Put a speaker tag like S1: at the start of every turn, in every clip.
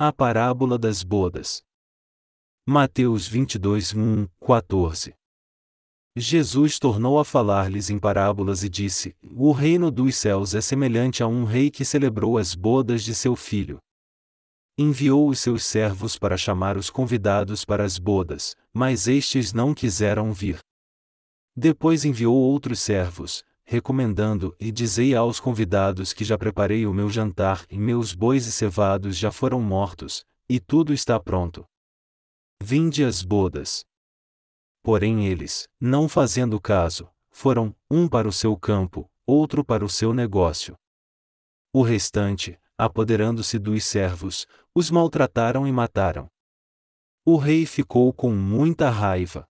S1: A parábola das bodas. Mateus 22, 1, 14. Jesus tornou a falar-lhes em parábolas e disse: O reino dos céus é semelhante a um rei que celebrou as bodas de seu filho. Enviou os seus servos para chamar os convidados para as bodas, mas estes não quiseram vir. Depois enviou outros servos, recomendando: E dizei aos convidados que já preparei o meu jantar, e meus bois e cevados já foram mortos, e tudo está pronto. Vinde as bodas. Porém eles, não fazendo caso, foram, um para o seu campo, outro para o seu negócio. O restante, apoderando-se dos servos, os maltrataram e mataram. O rei ficou com muita raiva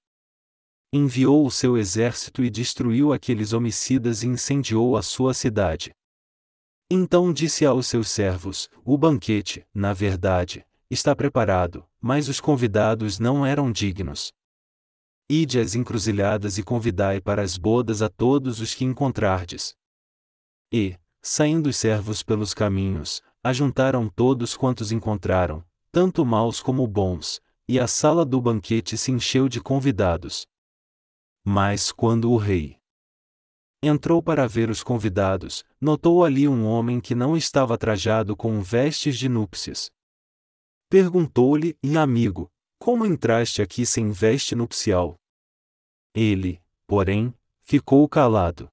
S1: enviou o seu exército e destruiu aqueles homicidas e incendiou a sua cidade. Então disse aos seus servos: O banquete, na verdade, está preparado, mas os convidados não eram dignos. Ide às encruzilhadas e convidai para as bodas a todos os que encontrardes. E, saindo os servos pelos caminhos, ajuntaram todos quantos encontraram, tanto maus como bons, e a sala do banquete se encheu de convidados. Mas quando o rei entrou para ver os convidados, notou ali um homem que não estava trajado com vestes de núpcias. Perguntou-lhe, amigo, como entraste aqui sem veste nupcial? Ele, porém, ficou calado.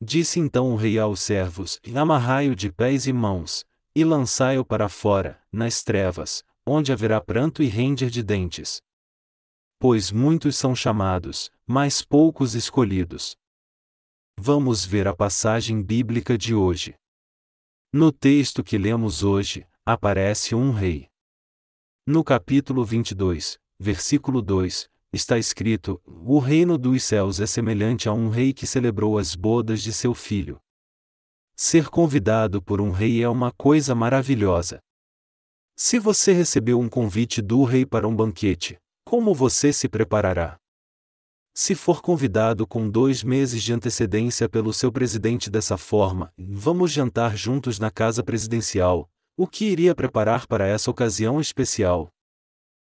S1: Disse então o rei aos servos: Amarrai-o de pés e mãos, e lançai-o para fora, nas trevas, onde haverá pranto e render de dentes pois muitos são chamados, mas poucos escolhidos. Vamos ver a passagem bíblica de hoje. No texto que lemos hoje, aparece um rei. No capítulo 22, versículo 2, está escrito: O reino dos céus é semelhante a um rei que celebrou as bodas de seu filho. Ser convidado por um rei é uma coisa maravilhosa. Se você recebeu um convite do rei para um banquete, como você se preparará? Se for convidado com dois meses de antecedência pelo seu presidente dessa forma, vamos jantar juntos na casa presidencial, o que iria preparar para essa ocasião especial?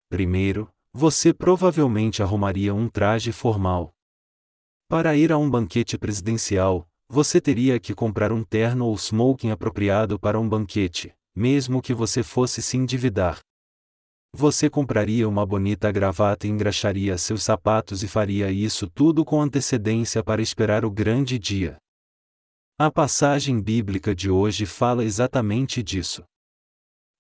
S1: Primeiro, você provavelmente arrumaria um traje formal. Para ir a um banquete presidencial, você teria que comprar um terno ou smoking apropriado para um banquete, mesmo que você fosse se endividar. Você compraria uma bonita gravata e engraxaria seus sapatos e faria isso tudo com antecedência para esperar o grande dia. A passagem bíblica de hoje fala exatamente disso.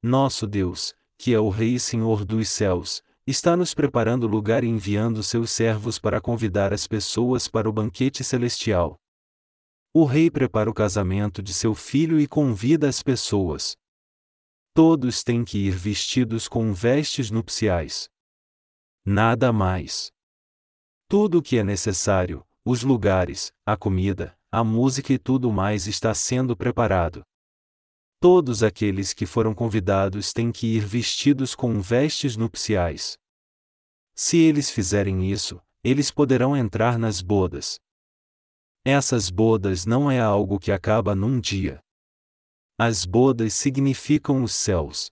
S1: Nosso Deus, que é o Rei e Senhor dos céus, está nos preparando lugar e enviando seus servos para convidar as pessoas para o banquete celestial. O Rei prepara o casamento de seu filho e convida as pessoas. Todos têm que ir vestidos com vestes nupciais. Nada mais. Tudo o que é necessário, os lugares, a comida, a música e tudo mais está sendo preparado. Todos aqueles que foram convidados têm que ir vestidos com vestes nupciais. Se eles fizerem isso, eles poderão entrar nas bodas. Essas bodas não é algo que acaba num dia. As bodas significam os céus.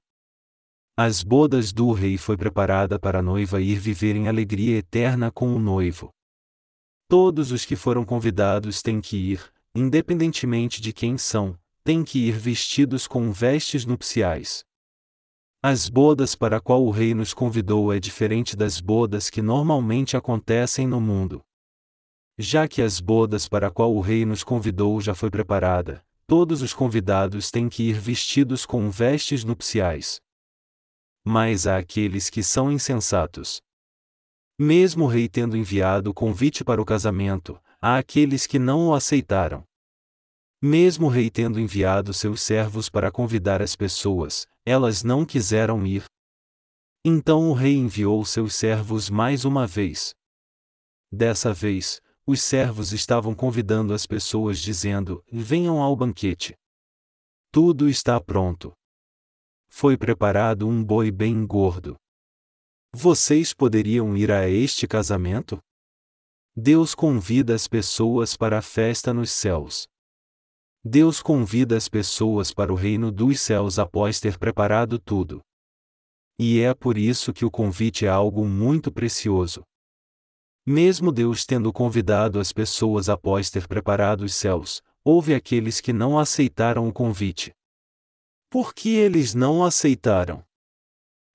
S1: As bodas do rei foi preparada para a noiva ir viver em alegria eterna com o noivo. Todos os que foram convidados têm que ir, independentemente de quem são, têm que ir vestidos com vestes nupciais. As bodas para a qual o rei nos convidou é diferente das bodas que normalmente acontecem no mundo. Já que as bodas para a qual o rei nos convidou já foi preparada, todos os convidados têm que ir vestidos com vestes nupciais. Mas há aqueles que são insensatos. Mesmo o rei tendo enviado o convite para o casamento, há aqueles que não o aceitaram. Mesmo o rei tendo enviado seus servos para convidar as pessoas, elas não quiseram ir. Então o rei enviou seus servos mais uma vez. Dessa vez, os servos estavam convidando as pessoas dizendo: Venham ao banquete. Tudo está pronto. Foi preparado um boi bem gordo. Vocês poderiam ir a este casamento? Deus convida as pessoas para a festa nos céus. Deus convida as pessoas para o reino dos céus após ter preparado tudo. E é por isso que o convite é algo muito precioso. Mesmo Deus tendo convidado as pessoas após ter preparado os céus, houve aqueles que não aceitaram o convite. Por que eles não aceitaram?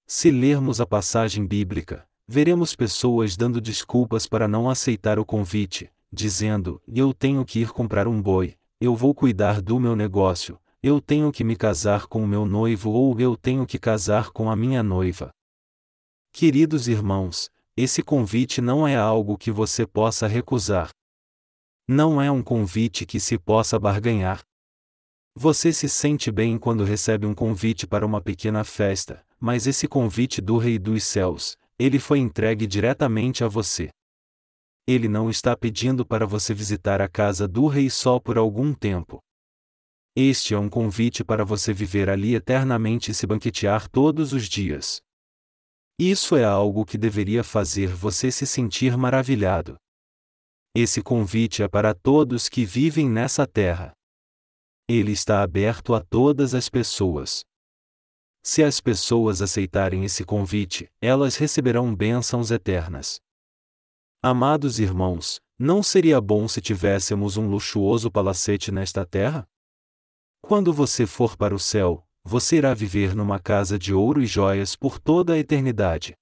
S1: Se lermos a passagem bíblica, veremos pessoas dando desculpas para não aceitar o convite, dizendo: Eu tenho que ir comprar um boi, eu vou cuidar do meu negócio, eu tenho que me casar com o meu noivo ou eu tenho que casar com a minha noiva. Queridos irmãos, esse convite não é algo que você possa recusar. Não é um convite que se possa barganhar. Você se sente bem quando recebe um convite para uma pequena festa, mas esse convite do Rei dos Céus, ele foi entregue diretamente a você. Ele não está pedindo para você visitar a casa do Rei só por algum tempo. Este é um convite para você viver ali eternamente e se banquetear todos os dias. Isso é algo que deveria fazer você se sentir maravilhado. Esse convite é para todos que vivem nessa terra. Ele está aberto a todas as pessoas. Se as pessoas aceitarem esse convite, elas receberão bênçãos eternas. Amados irmãos, não seria bom se tivéssemos um luxuoso palacete nesta terra? Quando você for para o céu, você irá viver numa casa de ouro e joias por toda a eternidade.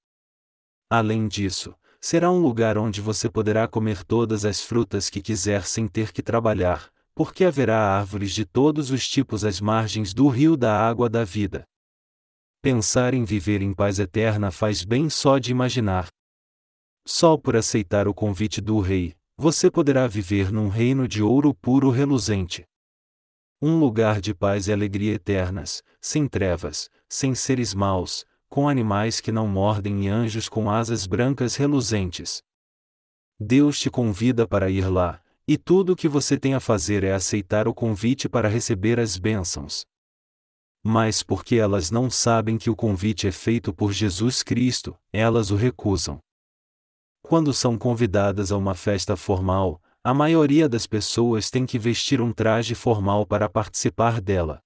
S1: Além disso, será um lugar onde você poderá comer todas as frutas que quiser sem ter que trabalhar, porque haverá árvores de todos os tipos às margens do rio da água da vida. Pensar em viver em paz eterna faz bem só de imaginar. Só por aceitar o convite do Rei, você poderá viver num reino de ouro puro reluzente. Um lugar de paz e alegria eternas, sem trevas, sem seres maus, com animais que não mordem e anjos com asas brancas reluzentes. Deus te convida para ir lá, e tudo o que você tem a fazer é aceitar o convite para receber as bênçãos. Mas porque elas não sabem que o convite é feito por Jesus Cristo, elas o recusam. Quando são convidadas a uma festa formal, a maioria das pessoas tem que vestir um traje formal para participar dela.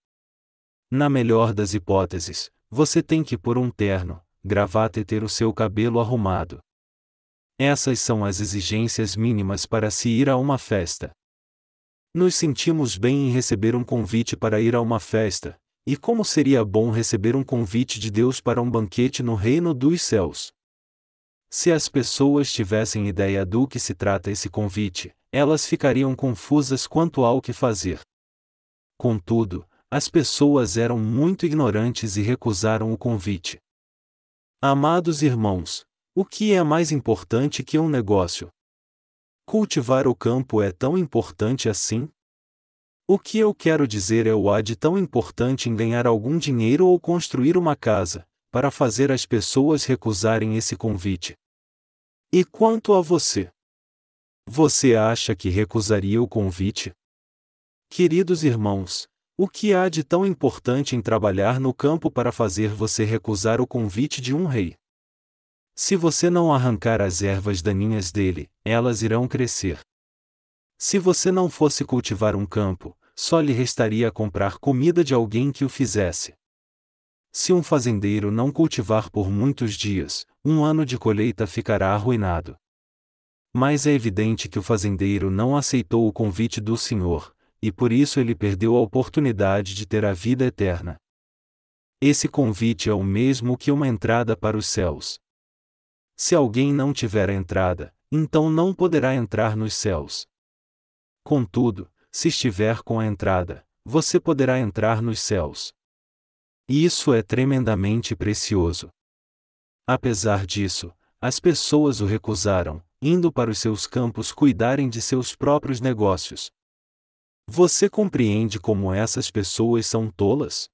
S1: Na melhor das hipóteses, você tem que pôr um terno, gravata e ter o seu cabelo arrumado. Essas são as exigências mínimas para se ir a uma festa. Nos sentimos bem em receber um convite para ir a uma festa, e como seria bom receber um convite de Deus para um banquete no reino dos céus. Se as pessoas tivessem ideia do que se trata esse convite, elas ficariam confusas quanto ao que fazer. Contudo, as pessoas eram muito ignorantes e recusaram o convite. Amados irmãos, o que é mais importante que um negócio? Cultivar o campo é tão importante assim? O que eu quero dizer é o há de tão importante em ganhar algum dinheiro ou construir uma casa, para fazer as pessoas recusarem esse convite. E quanto a você? Você acha que recusaria o convite? Queridos irmãos, o que há de tão importante em trabalhar no campo para fazer você recusar o convite de um rei? Se você não arrancar as ervas daninhas dele, elas irão crescer. Se você não fosse cultivar um campo, só lhe restaria comprar comida de alguém que o fizesse. Se um fazendeiro não cultivar por muitos dias, um ano de colheita ficará arruinado. Mas é evidente que o fazendeiro não aceitou o convite do Senhor, e por isso ele perdeu a oportunidade de ter a vida eterna. Esse convite é o mesmo que uma entrada para os céus. Se alguém não tiver a entrada, então não poderá entrar nos céus. Contudo, se estiver com a entrada, você poderá entrar nos céus. Isso é tremendamente precioso. Apesar disso, as pessoas o recusaram, indo para os seus campos cuidarem de seus próprios negócios. Você compreende como essas pessoas são tolas?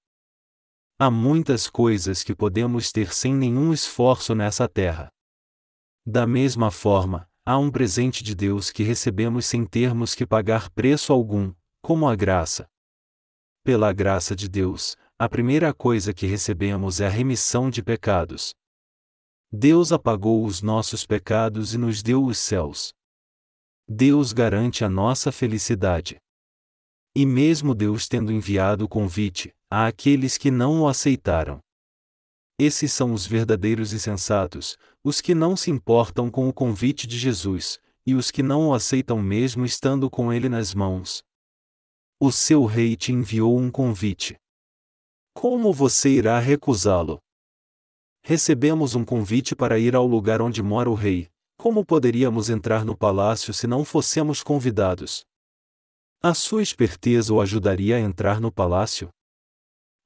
S1: Há muitas coisas que podemos ter sem nenhum esforço nessa terra. Da mesma forma, há um presente de Deus que recebemos sem termos que pagar preço algum, como a graça. Pela graça de Deus, a primeira coisa que recebemos é a remissão de pecados. Deus apagou os nossos pecados e nos deu os céus. Deus garante a nossa felicidade. E mesmo Deus tendo enviado o convite, há aqueles que não o aceitaram. Esses são os verdadeiros e sensatos, os que não se importam com o convite de Jesus, e os que não o aceitam mesmo estando com ele nas mãos. O seu rei te enviou um convite. Como você irá recusá-lo? Recebemos um convite para ir ao lugar onde mora o rei. Como poderíamos entrar no palácio se não fossemos convidados? A sua esperteza o ajudaria a entrar no palácio?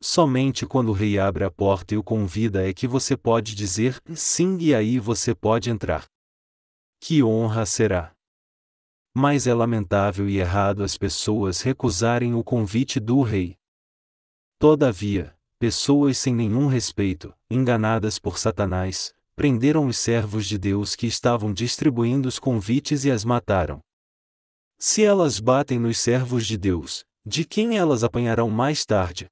S1: Somente quando o rei abre a porta e o convida é que você pode dizer sim e aí você pode entrar. Que honra será! Mas é lamentável e errado as pessoas recusarem o convite do rei. Todavia, pessoas sem nenhum respeito, enganadas por Satanás, prenderam os servos de Deus que estavam distribuindo os convites e as mataram. Se elas batem nos servos de Deus, de quem elas apanharão mais tarde?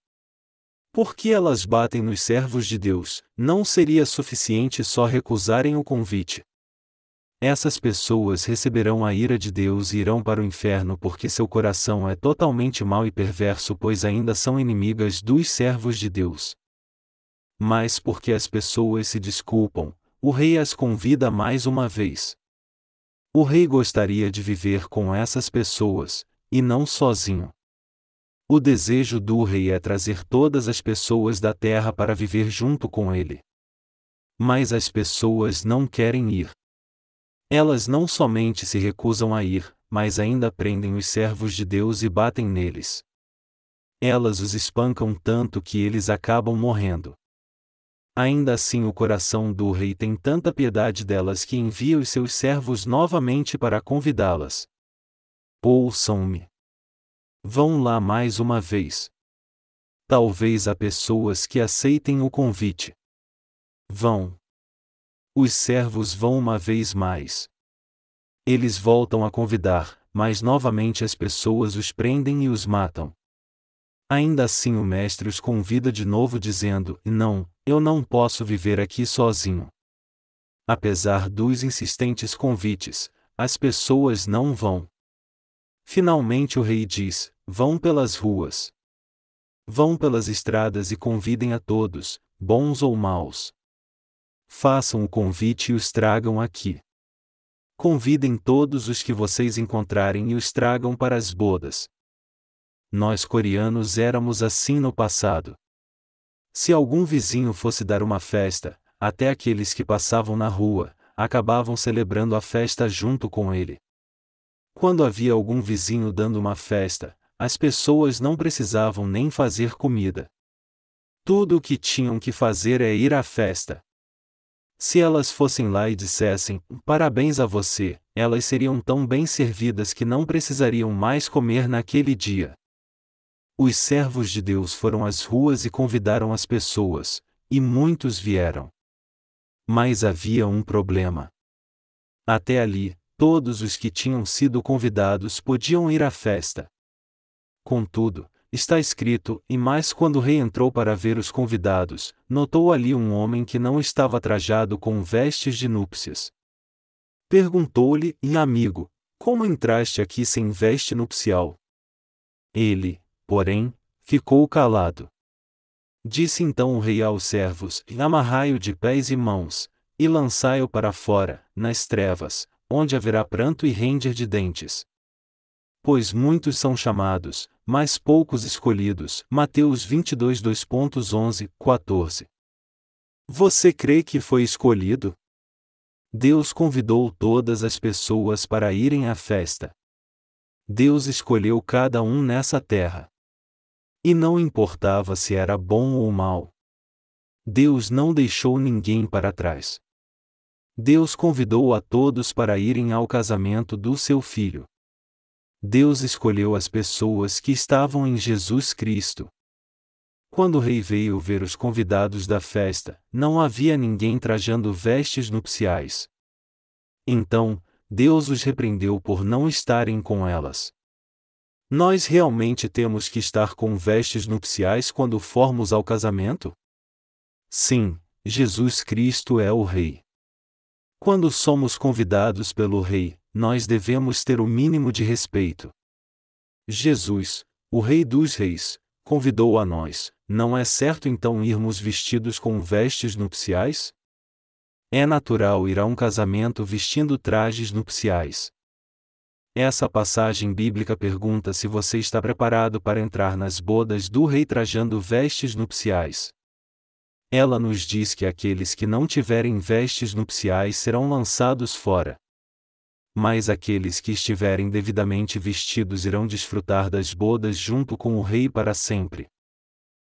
S1: Por que elas batem nos servos de Deus, não seria suficiente só recusarem o convite. Essas pessoas receberão a ira de Deus e irão para o inferno porque seu coração é totalmente mau e perverso, pois ainda são inimigas dos servos de Deus. Mas porque as pessoas se desculpam, o rei as convida mais uma vez. O rei gostaria de viver com essas pessoas, e não sozinho. O desejo do rei é trazer todas as pessoas da terra para viver junto com ele. Mas as pessoas não querem ir. Elas não somente se recusam a ir, mas ainda prendem os servos de Deus e batem neles. Elas os espancam tanto que eles acabam morrendo. Ainda assim, o coração do rei tem tanta piedade delas que envia os seus servos novamente para convidá-las. Ouçam-me. Vão lá mais uma vez. Talvez há pessoas que aceitem o convite. Vão. Os servos vão uma vez mais. Eles voltam a convidar, mas novamente as pessoas os prendem e os matam. Ainda assim o mestre os convida de novo dizendo: Não, eu não posso viver aqui sozinho. Apesar dos insistentes convites, as pessoas não vão. Finalmente o rei diz: Vão pelas ruas. Vão pelas estradas e convidem a todos, bons ou maus façam o convite e os tragam aqui. Convidem todos os que vocês encontrarem e os tragam para as bodas. Nós coreanos éramos assim no passado. Se algum vizinho fosse dar uma festa, até aqueles que passavam na rua, acabavam celebrando a festa junto com ele. Quando havia algum vizinho dando uma festa, as pessoas não precisavam nem fazer comida. Tudo o que tinham que fazer é ir à festa. Se elas fossem lá e dissessem, parabéns a você, elas seriam tão bem servidas que não precisariam mais comer naquele dia. Os servos de Deus foram às ruas e convidaram as pessoas, e muitos vieram. Mas havia um problema. Até ali, todos os que tinham sido convidados podiam ir à festa. Contudo, Está escrito: E mais quando o rei entrou para ver os convidados, notou ali um homem que não estava trajado com vestes de núpcias. Perguntou-lhe: amigo, como entraste aqui sem veste nupcial? Ele, porém, ficou calado. Disse então o rei aos servos: Amarrai-o de pés e mãos, e lançai-o para fora, nas trevas, onde haverá pranto e render de dentes. Pois muitos são chamados, mas poucos escolhidos. Mateus 22 2.11, 14. Você crê que foi escolhido? Deus convidou todas as pessoas para irem à festa. Deus escolheu cada um nessa terra. E não importava se era bom ou mal. Deus não deixou ninguém para trás. Deus convidou a todos para irem ao casamento do seu filho. Deus escolheu as pessoas que estavam em Jesus Cristo. Quando o rei veio ver os convidados da festa, não havia ninguém trajando vestes nupciais. Então, Deus os repreendeu por não estarem com elas. Nós realmente temos que estar com vestes nupciais quando formos ao casamento? Sim, Jesus Cristo é o Rei. Quando somos convidados pelo Rei, nós devemos ter o mínimo de respeito. Jesus, o Rei dos Reis, convidou a nós, não é certo então irmos vestidos com vestes nupciais? É natural ir a um casamento vestindo trajes nupciais. Essa passagem bíblica pergunta se você está preparado para entrar nas bodas do rei trajando vestes nupciais. Ela nos diz que aqueles que não tiverem vestes nupciais serão lançados fora. Mas aqueles que estiverem devidamente vestidos irão desfrutar das bodas junto com o Rei para sempre.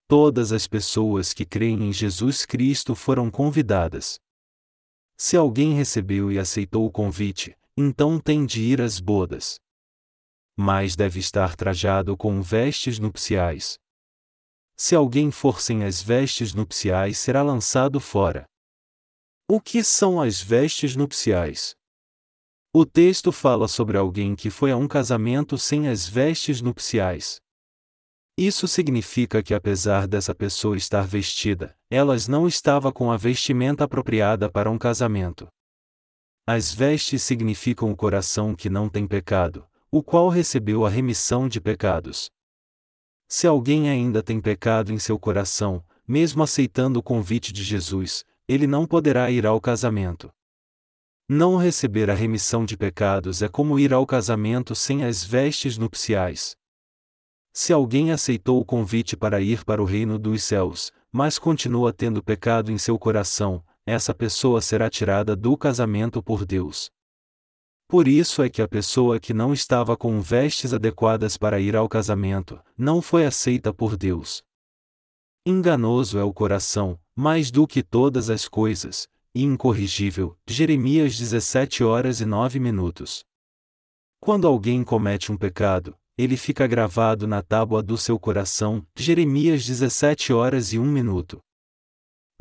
S1: Todas as pessoas que creem em Jesus Cristo foram convidadas. Se alguém recebeu e aceitou o convite, então tem de ir às bodas. Mas deve estar trajado com vestes nupciais. Se alguém for sem as vestes nupciais, será lançado fora. O que são as vestes nupciais? O texto fala sobre alguém que foi a um casamento sem as vestes nupciais. Isso significa que apesar dessa pessoa estar vestida, elas não estava com a vestimenta apropriada para um casamento. As vestes significam o coração que não tem pecado, o qual recebeu a remissão de pecados. Se alguém ainda tem pecado em seu coração, mesmo aceitando o convite de Jesus, ele não poderá ir ao casamento. Não receber a remissão de pecados é como ir ao casamento sem as vestes nupciais. Se alguém aceitou o convite para ir para o reino dos céus, mas continua tendo pecado em seu coração, essa pessoa será tirada do casamento por Deus. Por isso é que a pessoa que não estava com vestes adequadas para ir ao casamento, não foi aceita por Deus. Enganoso é o coração, mais do que todas as coisas, e incorrigível. Jeremias 17 horas e 9 minutos. Quando alguém comete um pecado, ele fica gravado na tábua do seu coração. Jeremias 17 horas e 1 minuto.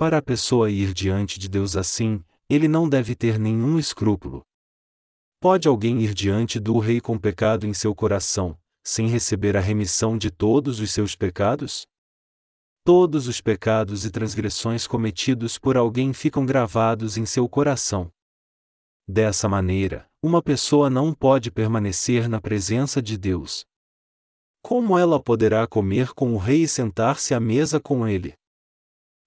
S1: Para a pessoa ir diante de Deus assim, ele não deve ter nenhum escrúpulo. Pode alguém ir diante do rei com pecado em seu coração, sem receber a remissão de todos os seus pecados? Todos os pecados e transgressões cometidos por alguém ficam gravados em seu coração. Dessa maneira, uma pessoa não pode permanecer na presença de Deus. Como ela poderá comer com o rei e sentar-se à mesa com ele?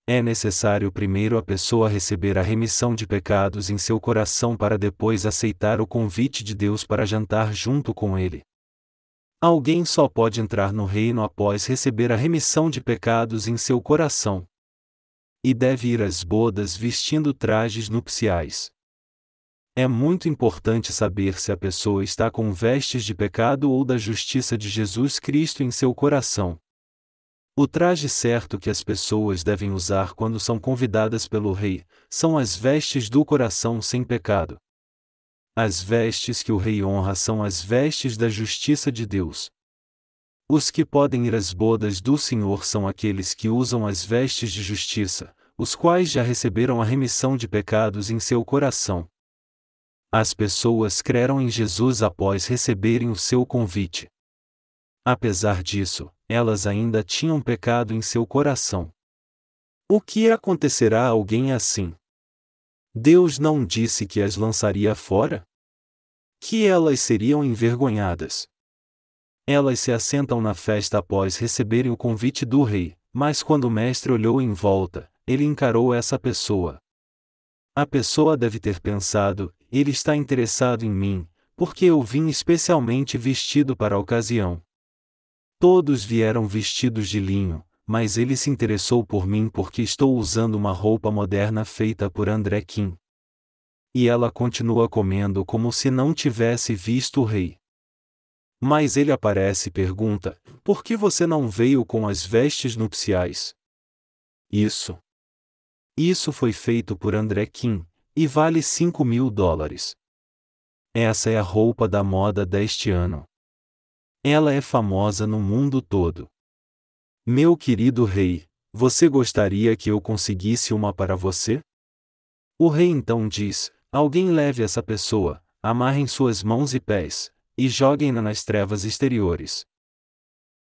S1: É necessário primeiro a pessoa receber a remissão de pecados em seu coração para depois aceitar o convite de Deus para jantar junto com ele. Alguém só pode entrar no reino após receber a remissão de pecados em seu coração. E deve ir às bodas vestindo trajes nupciais. É muito importante saber se a pessoa está com vestes de pecado ou da justiça de Jesus Cristo em seu coração. O traje certo que as pessoas devem usar quando são convidadas pelo Rei são as vestes do coração sem pecado. As vestes que o Rei honra são as vestes da justiça de Deus. Os que podem ir às bodas do Senhor são aqueles que usam as vestes de justiça, os quais já receberam a remissão de pecados em seu coração. As pessoas creram em Jesus após receberem o seu convite. Apesar disso, elas ainda tinham pecado em seu coração. O que acontecerá a alguém assim? Deus não disse que as lançaria fora? Que elas seriam envergonhadas. Elas se assentam na festa após receberem o convite do rei, mas quando o mestre olhou em volta, ele encarou essa pessoa. A pessoa deve ter pensado: ele está interessado em mim, porque eu vim especialmente vestido para a ocasião. Todos vieram vestidos de linho, mas ele se interessou por mim porque estou usando uma roupa moderna feita por André Kim. E ela continua comendo como se não tivesse visto o rei. Mas ele aparece e pergunta: Por que você não veio com as vestes nupciais? Isso. Isso foi feito por André Kim, e vale 5 mil dólares. Essa é a roupa da moda deste ano. Ela é famosa no mundo todo. Meu querido rei, você gostaria que eu conseguisse uma para você? O rei então diz: Alguém leve essa pessoa, amarrem suas mãos e pés, e joguem-na nas trevas exteriores.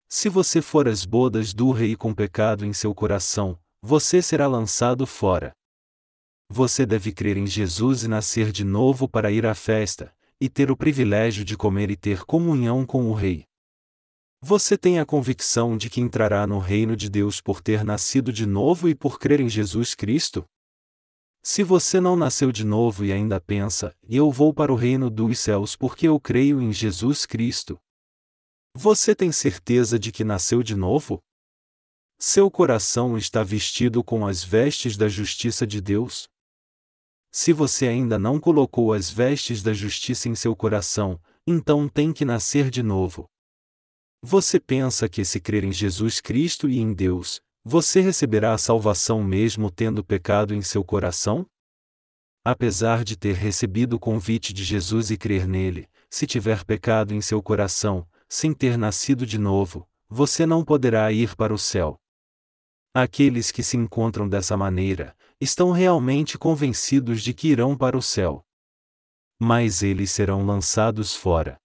S1: Se você for às bodas do rei com pecado em seu coração, você será lançado fora. Você deve crer em Jesus e nascer de novo para ir à festa, e ter o privilégio de comer e ter comunhão com o Rei. Você tem a convicção de que entrará no reino de Deus por ter nascido de novo e por crer em Jesus Cristo? Se você não nasceu de novo e ainda pensa, eu vou para o reino dos céus porque eu creio em Jesus Cristo. Você tem certeza de que nasceu de novo? Seu coração está vestido com as vestes da justiça de Deus? Se você ainda não colocou as vestes da justiça em seu coração, então tem que nascer de novo. Você pensa que se crer em Jesus Cristo e em Deus, você receberá a salvação mesmo tendo pecado em seu coração? Apesar de ter recebido o convite de Jesus e crer nele, se tiver pecado em seu coração, sem ter nascido de novo, você não poderá ir para o céu. Aqueles que se encontram dessa maneira, estão realmente convencidos de que irão para o céu. Mas eles serão lançados fora.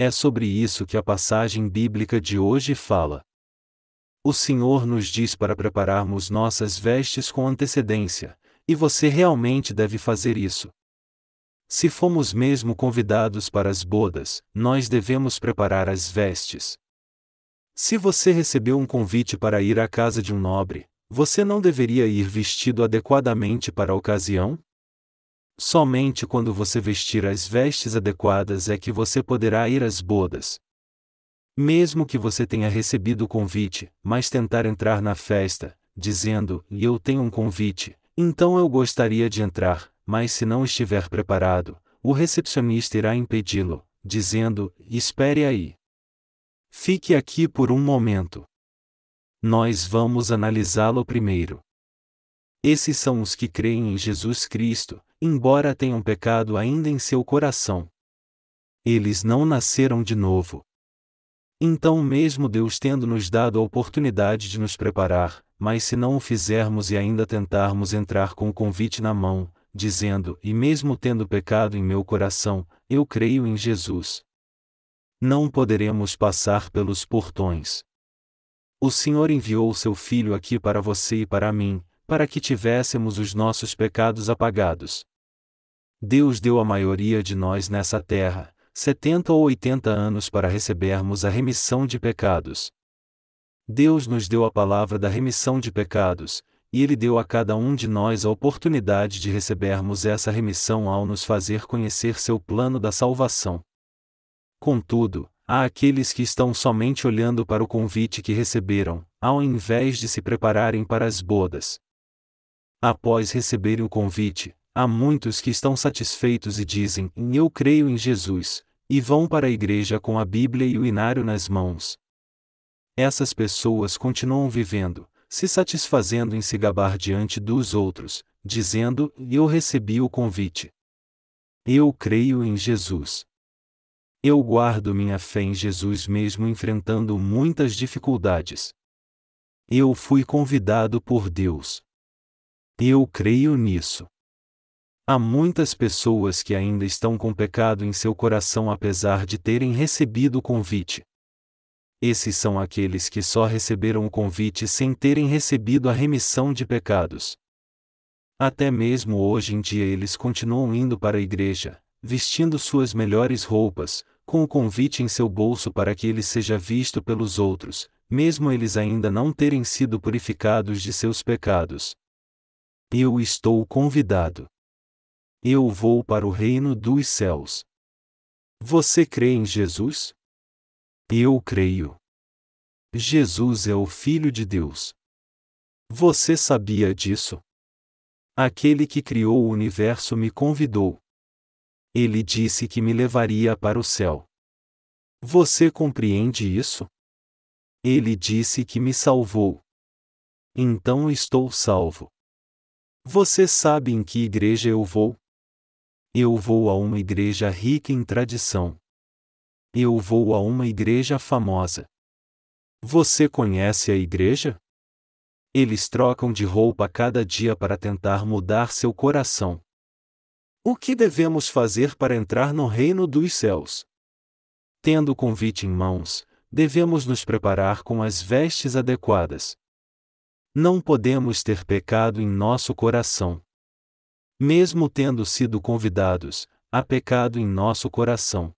S1: É sobre isso que a passagem bíblica de hoje fala. O Senhor nos diz para prepararmos nossas vestes com antecedência, e você realmente deve fazer isso. Se fomos mesmo convidados para as bodas, nós devemos preparar as vestes. Se você recebeu um convite para ir à casa de um nobre, você não deveria ir vestido adequadamente para a ocasião? Somente quando você vestir as vestes adequadas é que você poderá ir às bodas. Mesmo que você tenha recebido o convite, mas tentar entrar na festa, dizendo: Eu tenho um convite, então eu gostaria de entrar, mas se não estiver preparado, o recepcionista irá impedi-lo, dizendo: Espere aí. Fique aqui por um momento. Nós vamos analisá-lo primeiro. Esses são os que creem em Jesus Cristo, embora tenham pecado ainda em seu coração. Eles não nasceram de novo. Então, mesmo Deus tendo nos dado a oportunidade de nos preparar, mas se não o fizermos e ainda tentarmos entrar com o convite na mão, dizendo: E mesmo tendo pecado em meu coração, eu creio em Jesus. Não poderemos passar pelos portões. O Senhor enviou seu Filho aqui para você e para mim, para que tivéssemos os nossos pecados apagados. Deus deu a maioria de nós nessa terra, 70 ou 80 anos para recebermos a remissão de pecados. Deus nos deu a palavra da remissão de pecados, e Ele deu a cada um de nós a oportunidade de recebermos essa remissão ao nos fazer conhecer seu plano da salvação. Contudo, há aqueles que estão somente olhando para o convite que receberam, ao invés de se prepararem para as bodas. Após receberem o convite, há muitos que estão satisfeitos e dizem: Eu creio em Jesus, e vão para a igreja com a Bíblia e o inário nas mãos. Essas pessoas continuam vivendo, se satisfazendo em se gabar diante dos outros, dizendo: Eu recebi o convite. Eu creio em Jesus. Eu guardo minha fé em Jesus mesmo enfrentando muitas dificuldades. Eu fui convidado por Deus. Eu creio nisso. Há muitas pessoas que ainda estão com pecado em seu coração apesar de terem recebido o convite. Esses são aqueles que só receberam o convite sem terem recebido a remissão de pecados. Até mesmo hoje em dia eles continuam indo para a igreja, vestindo suas melhores roupas, com o convite em seu bolso para que ele seja visto pelos outros, mesmo eles ainda não terem sido purificados de seus pecados. Eu estou convidado. Eu vou para o reino dos céus. Você crê em Jesus? Eu creio. Jesus é o Filho de Deus. Você sabia disso? Aquele que criou o universo me convidou. Ele disse que me levaria para o céu. Você compreende isso? Ele disse que me salvou. Então estou salvo. Você sabe em que igreja eu vou? Eu vou a uma igreja rica em tradição. Eu vou a uma igreja famosa. Você conhece a igreja? Eles trocam de roupa cada dia para tentar mudar seu coração. O que devemos fazer para entrar no reino dos céus? Tendo o convite em mãos, devemos nos preparar com as vestes adequadas. Não podemos ter pecado em nosso coração. Mesmo tendo sido convidados, há pecado em nosso coração.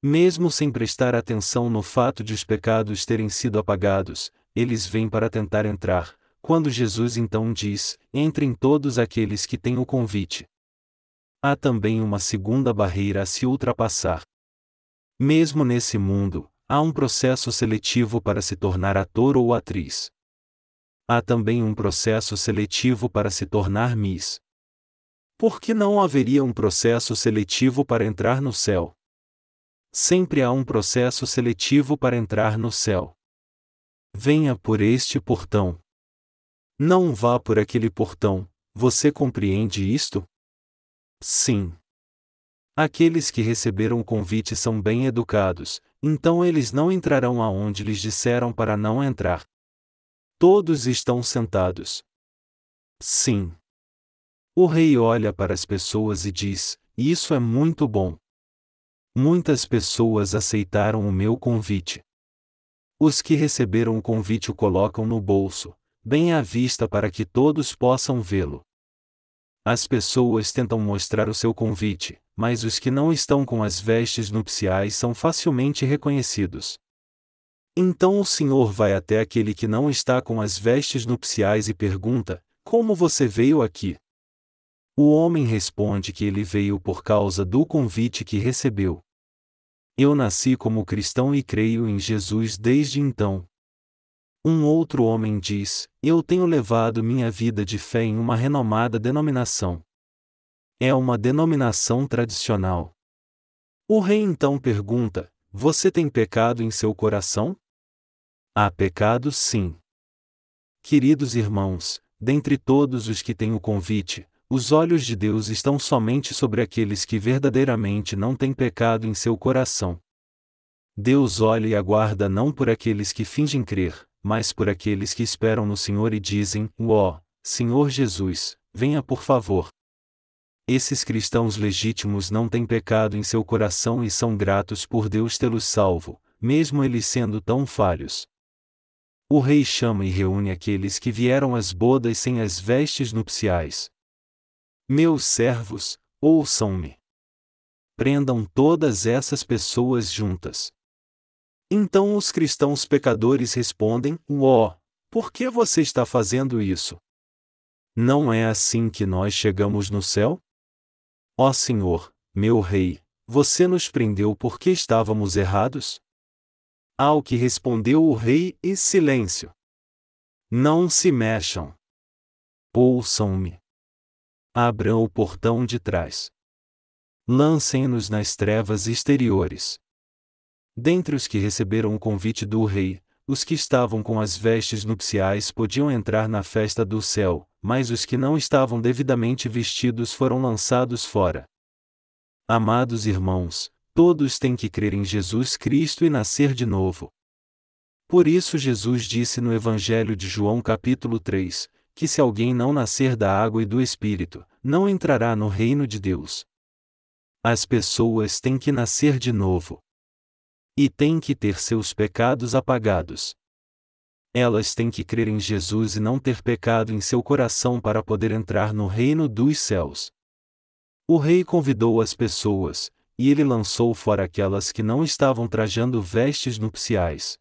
S1: Mesmo sem prestar atenção no fato de os pecados terem sido apagados, eles vêm para tentar entrar, quando Jesus então diz: Entrem todos aqueles que têm o convite. Há também uma segunda barreira a se ultrapassar. Mesmo nesse mundo, há um processo seletivo para se tornar ator ou atriz. Há também um processo seletivo para se tornar Miss. Por que não haveria um processo seletivo para entrar no céu? Sempre há um processo seletivo para entrar no céu. Venha por este portão. Não vá por aquele portão, você compreende isto? Sim. Aqueles que receberam o convite são bem educados, então eles não entrarão aonde lhes disseram para não entrar. Todos estão sentados. Sim. O rei olha para as pessoas e diz: Isso é muito bom. Muitas pessoas aceitaram o meu convite. Os que receberam o convite o colocam no bolso, bem à vista para que todos possam vê-lo. As pessoas tentam mostrar o seu convite, mas os que não estão com as vestes nupciais são facilmente reconhecidos. Então o Senhor vai até aquele que não está com as vestes nupciais e pergunta: Como você veio aqui? O homem responde que ele veio por causa do convite que recebeu. Eu nasci como cristão e creio em Jesus desde então. Um outro homem diz: Eu tenho levado minha vida de fé em uma renomada denominação. É uma denominação tradicional. O rei então pergunta: Você tem pecado em seu coração? Há pecado, sim. Queridos irmãos, dentre todos os que têm o convite, os olhos de Deus estão somente sobre aqueles que verdadeiramente não têm pecado em seu coração. Deus olha e aguarda não por aqueles que fingem crer, mas por aqueles que esperam no Senhor e dizem: Ó, oh, Senhor Jesus, venha por favor. Esses cristãos legítimos não têm pecado em seu coração e são gratos por Deus tê-los salvo, mesmo eles sendo tão falhos. O rei chama e reúne aqueles que vieram às bodas sem as vestes nupciais, meus servos, ouçam-me. Prendam todas essas pessoas juntas. Então os cristãos pecadores respondem: Ó, oh, por que você está fazendo isso? Não é assim que nós chegamos no céu? Ó Senhor, meu Rei, você nos prendeu porque estávamos errados? Ao que respondeu o rei, e silêncio. Não se mexam. Ouçam-me. Abram o portão de trás. Lancem-nos nas trevas exteriores. Dentre os que receberam o convite do rei, os que estavam com as vestes nupciais podiam entrar na festa do céu, mas os que não estavam devidamente vestidos foram lançados fora. Amados irmãos, todos têm que crer em Jesus Cristo e nascer de novo. Por isso Jesus disse no Evangelho de João capítulo 3, que se alguém não nascer da água e do Espírito, não entrará no reino de Deus. As pessoas têm que nascer de novo. E têm que ter seus pecados apagados. Elas têm que crer em Jesus e não ter pecado em seu coração para poder entrar no reino dos céus. O rei convidou as pessoas, e ele lançou fora aquelas que não estavam trajando vestes nupciais.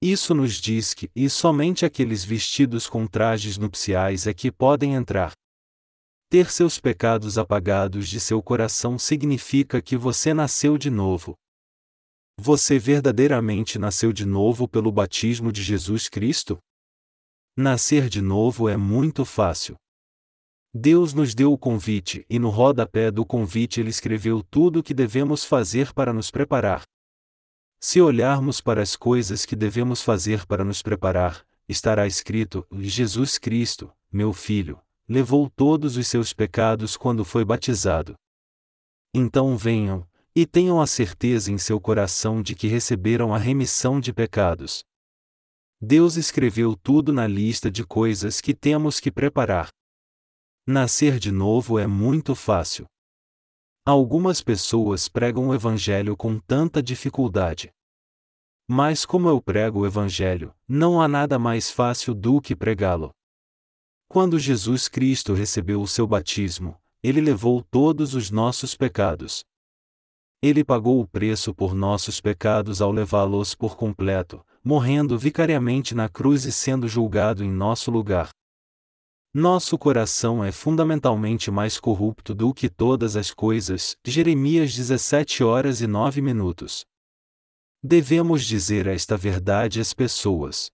S1: Isso nos diz que, e somente aqueles vestidos com trajes nupciais é que podem entrar. Ter seus pecados apagados de seu coração significa que você nasceu de novo. Você verdadeiramente nasceu de novo pelo batismo de Jesus Cristo? Nascer de novo é muito fácil. Deus nos deu o convite, e no rodapé do convite ele escreveu tudo o que devemos fazer para nos preparar. Se olharmos para as coisas que devemos fazer para nos preparar, estará escrito: Jesus Cristo, meu Filho, levou todos os seus pecados quando foi batizado. Então venham, e tenham a certeza em seu coração de que receberam a remissão de pecados. Deus escreveu tudo na lista de coisas que temos que preparar. Nascer de novo é muito fácil. Algumas pessoas pregam o Evangelho com tanta dificuldade. Mas como eu prego o Evangelho, não há nada mais fácil do que pregá-lo. Quando Jesus Cristo recebeu o seu batismo, ele levou todos os nossos pecados. Ele pagou o preço por nossos pecados ao levá-los por completo, morrendo vicariamente na cruz e sendo julgado em nosso lugar. Nosso coração é fundamentalmente mais corrupto do que todas as coisas. Jeremias 17 horas e 9 minutos. Devemos dizer esta verdade às pessoas.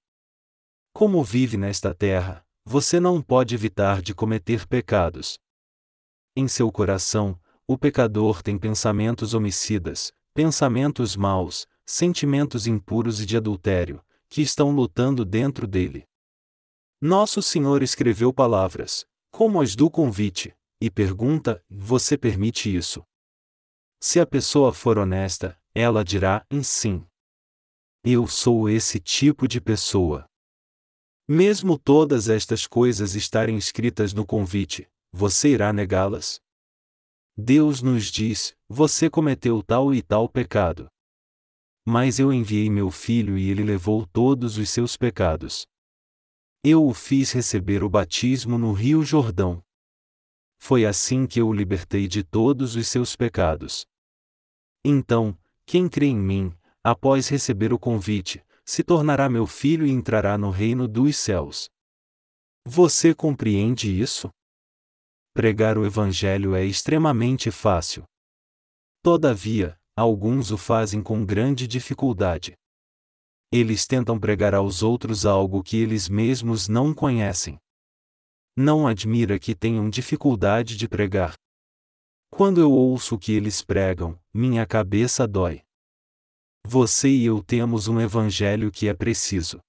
S1: Como vive nesta terra, você não pode evitar de cometer pecados. Em seu coração, o pecador tem pensamentos homicidas, pensamentos maus, sentimentos impuros e de adultério, que estão lutando dentro dele. Nosso Senhor escreveu palavras, como as do convite, e pergunta: Você permite isso? Se a pessoa for honesta, ela dirá em sim. Eu sou esse tipo de pessoa. Mesmo todas estas coisas estarem escritas no convite, você irá negá-las? Deus nos diz: Você cometeu tal e tal pecado. Mas eu enviei meu filho e ele levou todos os seus pecados. Eu o fiz receber o batismo no Rio Jordão. Foi assim que eu o libertei de todos os seus pecados. Então, quem crê em mim, após receber o convite, se tornará meu filho e entrará no reino dos céus. Você compreende isso? Pregar o Evangelho é extremamente fácil. Todavia, alguns o fazem com grande dificuldade. Eles tentam pregar aos outros algo que eles mesmos não conhecem. Não admira que tenham dificuldade de pregar. Quando eu ouço o que eles pregam, minha cabeça dói. Você e eu temos um evangelho que é preciso.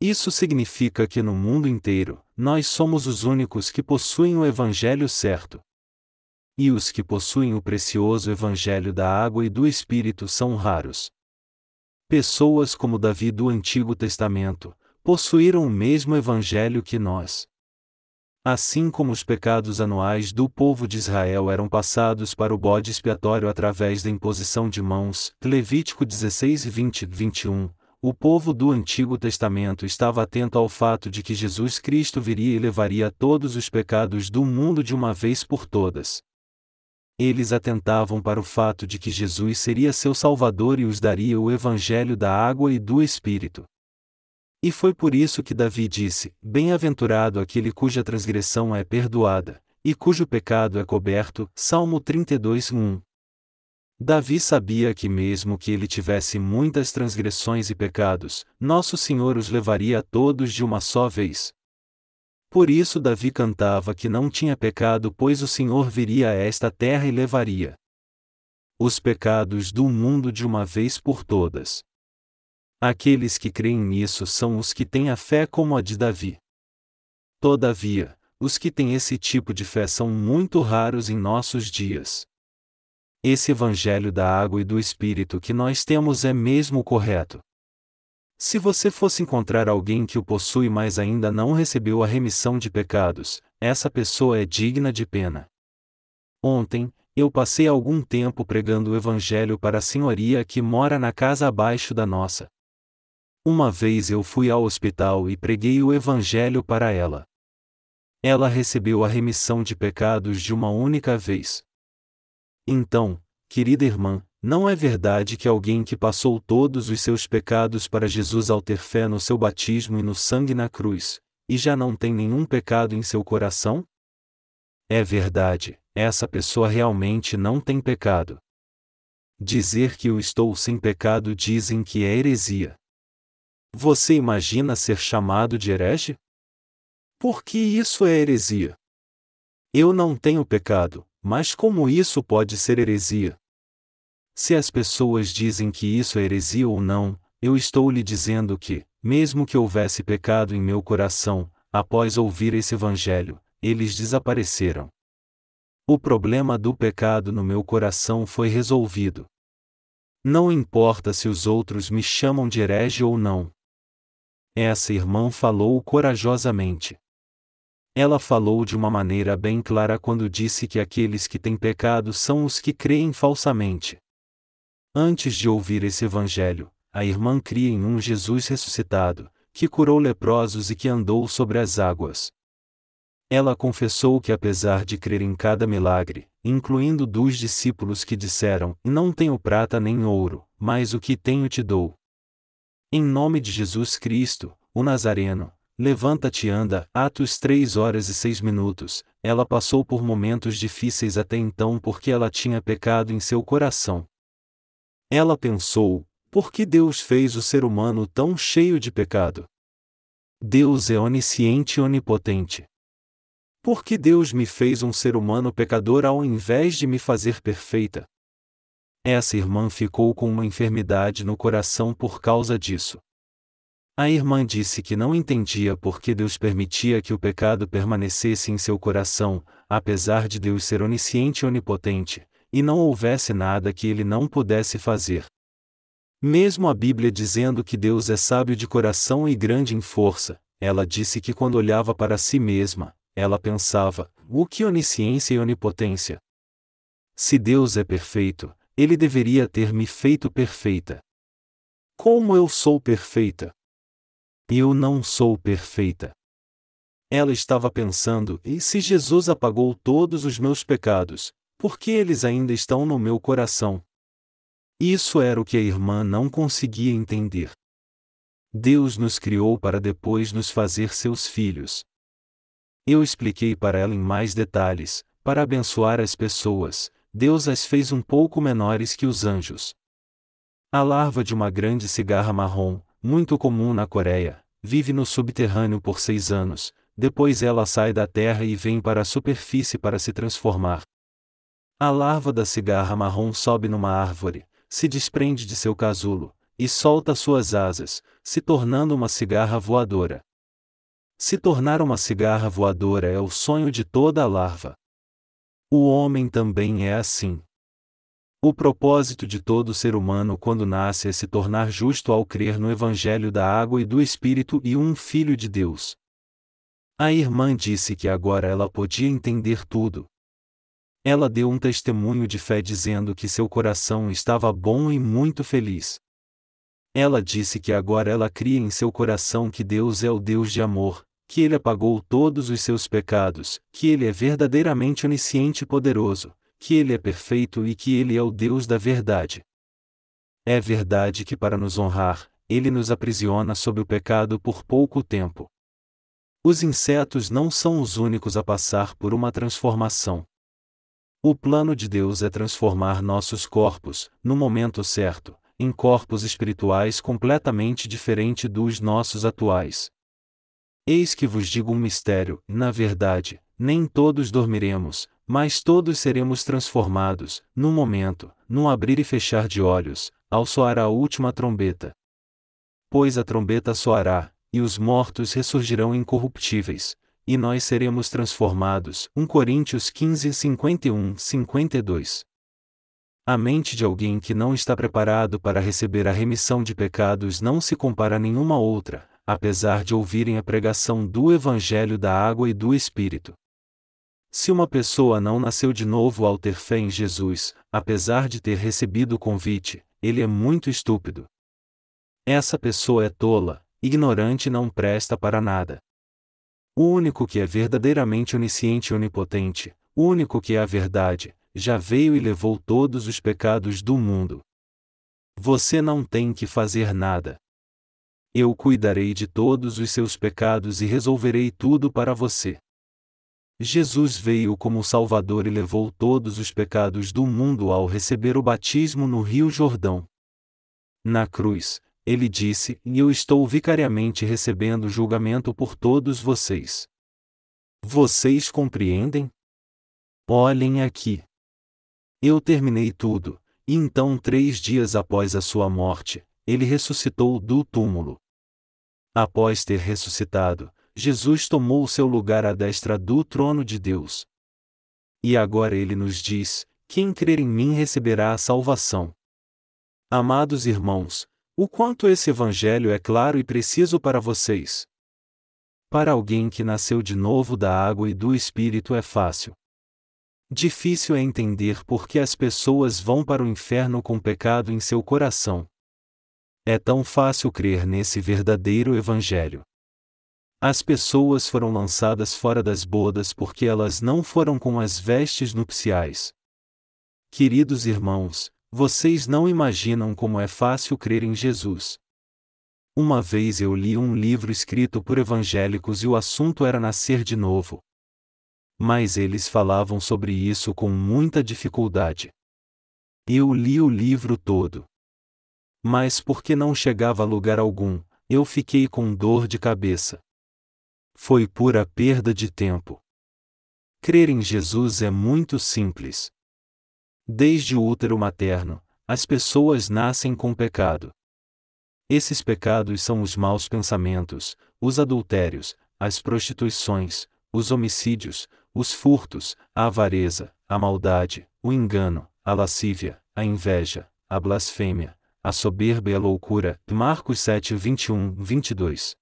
S1: Isso significa que no mundo inteiro, nós somos os únicos que possuem o Evangelho certo. E os que possuem o precioso Evangelho da água e do Espírito são raros. Pessoas como Davi do Antigo Testamento possuíram o mesmo Evangelho que nós. Assim como os pecados anuais do povo de Israel eram passados para o bode expiatório através da imposição de mãos, Levítico 16 e 20, 21, o povo do Antigo Testamento estava atento ao fato de que Jesus Cristo viria e levaria todos os pecados do mundo de uma vez por todas. Eles atentavam para o fato de que Jesus seria seu Salvador e os daria o Evangelho da água e do Espírito. E foi por isso que Davi disse: Bem-aventurado aquele cuja transgressão é perdoada, e cujo pecado é coberto. Salmo 32, 1. Davi sabia que, mesmo que ele tivesse muitas transgressões e pecados, Nosso Senhor os levaria a todos de uma só vez. Por isso, Davi cantava que não tinha pecado, pois o Senhor viria a esta terra e levaria os pecados do mundo de uma vez por todas. Aqueles que creem nisso são os que têm a fé como a de Davi. Todavia, os que têm esse tipo de fé são muito raros em nossos dias esse Evangelho da água e do Espírito que nós temos é mesmo correto. Se você fosse encontrar alguém que o possui mas ainda não recebeu a remissão de pecados, essa pessoa é digna de pena. Ontem, eu passei algum tempo pregando o Evangelho para a senhoria que mora na casa abaixo da nossa. Uma vez eu fui ao hospital e preguei o Evangelho para ela. Ela recebeu a remissão de pecados de uma única vez. Então, querida irmã, não é verdade que alguém que passou todos os seus pecados para Jesus ao ter fé no seu batismo e no sangue na cruz, e já não tem nenhum pecado em seu coração? É verdade, essa pessoa realmente não tem pecado. Dizer que eu estou sem pecado dizem que é heresia. Você imagina ser chamado de herege? Por que isso é heresia? Eu não tenho pecado, mas como isso pode ser heresia? Se as pessoas dizem que isso é heresia ou não, eu estou lhe dizendo que, mesmo que houvesse pecado em meu coração, após ouvir esse evangelho, eles desapareceram. O problema do pecado no meu coração foi resolvido. Não importa se os outros me chamam de herege ou não. Essa irmã falou corajosamente. Ela falou de uma maneira bem clara quando disse que aqueles que têm pecado são os que creem falsamente. Antes de ouvir esse evangelho, a irmã cria em um Jesus ressuscitado, que curou leprosos e que andou sobre as águas. Ela confessou que, apesar de crer em cada milagre, incluindo dos discípulos que disseram: Não tenho prata nem ouro, mas o que tenho te dou. Em nome de Jesus Cristo, o Nazareno, levanta-te e anda. Atos 3 horas e 6 minutos. Ela passou por momentos difíceis até então porque ela tinha pecado em seu coração. Ela pensou: por que Deus fez o ser humano tão cheio de pecado? Deus é onisciente e onipotente. Por que Deus me fez um ser humano pecador ao invés de me fazer perfeita? Essa irmã ficou com uma enfermidade no coração por causa disso. A irmã disse que não entendia por que Deus permitia que o pecado permanecesse em seu coração, apesar de Deus ser onisciente e onipotente, e não houvesse nada que ele não pudesse fazer. Mesmo a Bíblia dizendo que Deus é sábio de coração e grande em força, ela disse que quando olhava para si mesma, ela pensava: o que onisciência e onipotência? Se Deus é perfeito, ele deveria ter me feito perfeita. Como eu sou perfeita? Eu não sou perfeita. Ela estava pensando: e se Jesus apagou todos os meus pecados, por que eles ainda estão no meu coração? Isso era o que a irmã não conseguia entender. Deus nos criou para depois nos fazer seus filhos. Eu expliquei para ela em mais detalhes, para abençoar as pessoas, Deus as fez um pouco menores que os anjos. A larva de uma grande cigarra marrom, muito comum na Coreia, vive no subterrâneo por seis anos, depois ela sai da terra e vem para a superfície para se transformar. A larva da cigarra marrom sobe numa árvore, se desprende de seu casulo, e solta suas asas, se tornando uma cigarra voadora. Se tornar uma cigarra voadora é o sonho de toda a larva. O homem também é assim. O propósito de todo ser humano quando nasce é se tornar justo ao crer no Evangelho da água e do Espírito e um Filho de Deus. A irmã disse que agora ela podia entender tudo. Ela deu um testemunho de fé dizendo que seu coração estava bom e muito feliz. Ela disse que agora ela cria em seu coração que Deus é o Deus de amor, que Ele apagou todos os seus pecados, que Ele é verdadeiramente onisciente e poderoso, que Ele é perfeito e que Ele é o Deus da verdade. É verdade que para nos honrar, Ele nos aprisiona sob o pecado por pouco tempo. Os insetos não são os únicos a passar por uma transformação. O plano de Deus é transformar nossos corpos, no momento certo, em corpos espirituais completamente diferentes dos nossos atuais. Eis que vos digo um mistério: na verdade, nem todos dormiremos, mas todos seremos transformados, num momento, num abrir e fechar de olhos, ao soar a última trombeta. Pois a trombeta soará, e os mortos ressurgirão incorruptíveis, e nós seremos transformados. 1 Coríntios 15, 51, 52. A mente de alguém que não está preparado para receber a remissão de pecados não se compara a nenhuma outra, apesar de ouvirem a pregação do Evangelho da água e do Espírito. Se uma pessoa não nasceu de novo ao ter fé em Jesus, apesar de ter recebido o convite, ele é muito estúpido. Essa pessoa é tola, ignorante e não presta para nada. O único que é verdadeiramente onisciente e onipotente, o único que é a verdade, já veio e levou todos os pecados do mundo. Você não tem que fazer nada. Eu cuidarei de todos os seus pecados e resolverei tudo para você. Jesus veio como Salvador e levou todos os pecados do mundo ao receber o batismo no Rio Jordão. Na cruz, ele disse: E eu estou vicariamente recebendo julgamento por todos vocês. Vocês compreendem? Olhem aqui. Eu terminei tudo, e então, três dias após a sua morte, ele ressuscitou do túmulo. Após ter ressuscitado, Jesus tomou o seu lugar à destra do trono de Deus. E agora ele nos diz: quem crer em mim receberá a salvação. Amados irmãos, o quanto esse evangelho é claro e preciso para vocês. Para alguém que nasceu de novo da água e do Espírito é fácil. Difícil é entender por que as pessoas vão para o inferno com pecado em seu coração. É tão fácil crer nesse verdadeiro Evangelho. As pessoas foram lançadas fora das bodas porque elas não foram com as vestes nupciais. Queridos irmãos, vocês não imaginam como é fácil crer em Jesus. Uma vez eu li um livro escrito por evangélicos e o assunto era nascer de novo. Mas eles falavam sobre isso com muita dificuldade. Eu li o livro todo. Mas porque não chegava a lugar algum, eu fiquei com dor de cabeça. Foi pura perda de tempo. Crer em Jesus é muito simples. Desde o útero materno, as pessoas nascem com pecado. Esses pecados são os maus pensamentos, os adultérios, as prostituições, os homicídios, os furtos, a avareza, a maldade, o engano, a lascívia, a inveja, a blasfêmia, a soberba e a loucura. Marcos 7, 21, 22.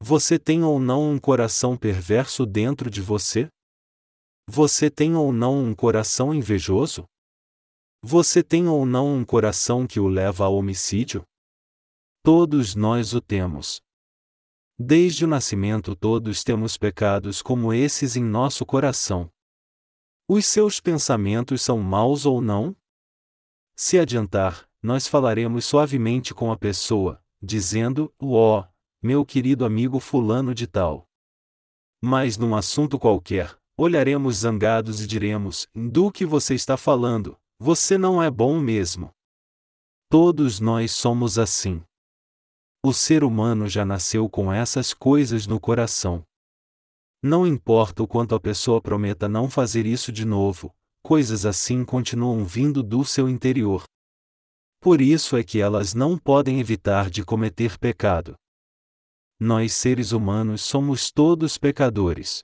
S1: Você tem ou não um coração perverso dentro de você? Você tem ou não um coração invejoso? Você tem ou não um coração que o leva ao homicídio? Todos nós o temos. Desde o nascimento todos temos pecados como esses em nosso coração. Os seus pensamentos são maus ou não? Se adiantar, nós falaremos suavemente com a pessoa, dizendo: Ó, oh, meu querido amigo Fulano de Tal. Mas num assunto qualquer, olharemos zangados e diremos: Do que você está falando? Você não é bom mesmo. Todos nós somos assim. O ser humano já nasceu com essas coisas no coração. Não importa o quanto a pessoa prometa não fazer isso de novo, coisas assim continuam vindo do seu interior. Por isso é que elas não podem evitar de cometer pecado. Nós seres humanos somos todos pecadores.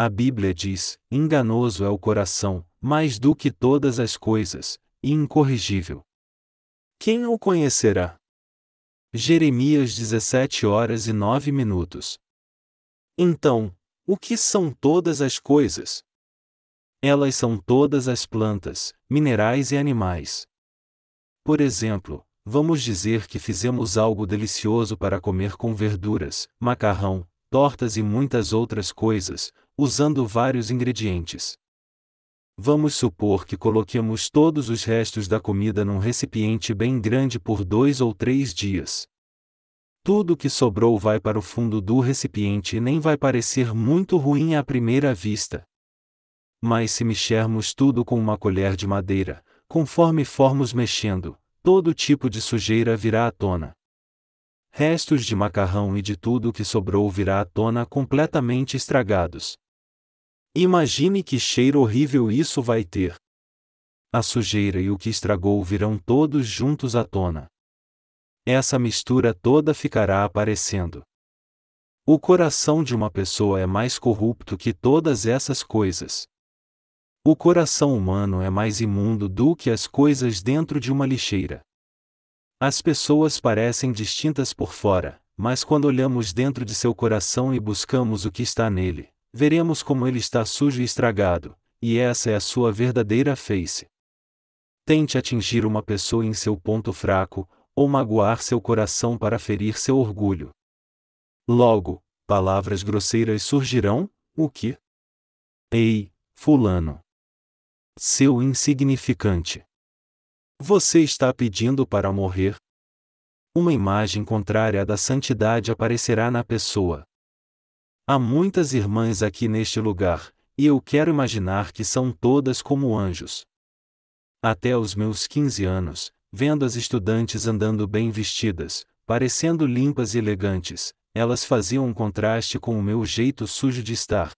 S1: A Bíblia diz: enganoso é o coração, mais do que todas as coisas, e incorrigível. Quem o conhecerá? Jeremias 17 horas e 9 minutos. Então, o que são todas as coisas? Elas são todas as plantas, minerais e animais. Por exemplo, vamos dizer que fizemos algo delicioso para comer com verduras, macarrão, tortas e muitas outras coisas, usando vários ingredientes. Vamos supor que coloquemos todos os restos da comida num recipiente bem grande por dois ou três dias. Tudo que sobrou vai para o fundo do recipiente e nem vai parecer muito ruim à primeira vista. Mas se mexermos tudo com uma colher de madeira, conforme formos mexendo, todo tipo de sujeira virá à tona. Restos de macarrão e de tudo que sobrou virá à tona completamente estragados. Imagine que cheiro horrível isso vai ter. A sujeira e o que estragou virão todos juntos à tona essa mistura toda ficará aparecendo. O coração de uma pessoa é mais corrupto que todas essas coisas. O coração humano é mais imundo do que as coisas dentro de uma lixeira. As pessoas parecem distintas por fora, mas quando olhamos dentro de seu coração e buscamos o que está nele, veremos como ele está sujo e estragado, e essa é a sua verdadeira face. Tente atingir uma pessoa em seu ponto fraco, ou magoar seu coração para ferir seu orgulho. Logo, palavras grosseiras surgirão, o que? Ei, Fulano! Seu insignificante! Você está pedindo para morrer? Uma imagem contrária à da santidade aparecerá na pessoa. Há muitas irmãs aqui neste lugar, e eu quero imaginar que são todas como anjos. Até os meus 15 anos, vendo as estudantes andando bem vestidas, parecendo limpas e elegantes, elas faziam um contraste com o meu jeito sujo de estar.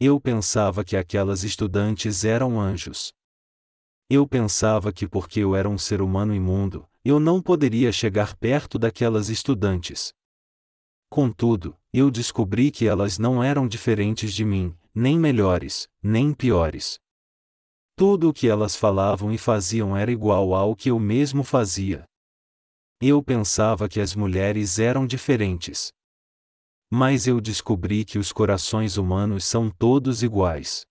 S1: Eu pensava que aquelas estudantes eram anjos. Eu pensava que porque eu era um ser humano imundo, eu não poderia chegar perto daquelas estudantes. Contudo, eu descobri que elas não eram diferentes de mim, nem melhores, nem piores. Tudo o que elas falavam e faziam era igual ao que eu mesmo fazia. Eu pensava que as mulheres eram diferentes. Mas eu descobri que os corações humanos são todos iguais.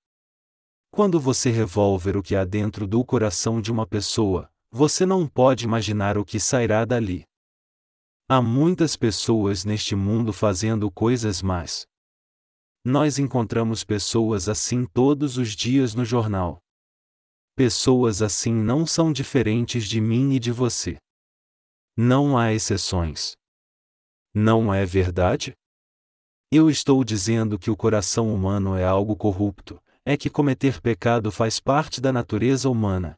S1: Quando você revolver o que há dentro do coração de uma pessoa, você não pode imaginar o que sairá dali. Há muitas pessoas neste mundo fazendo coisas más. Nós encontramos pessoas assim todos os dias no jornal. Pessoas assim não são diferentes de mim e de você. Não há exceções. Não é verdade? Eu estou dizendo que o coração humano é algo corrupto, é que cometer pecado faz parte da natureza humana.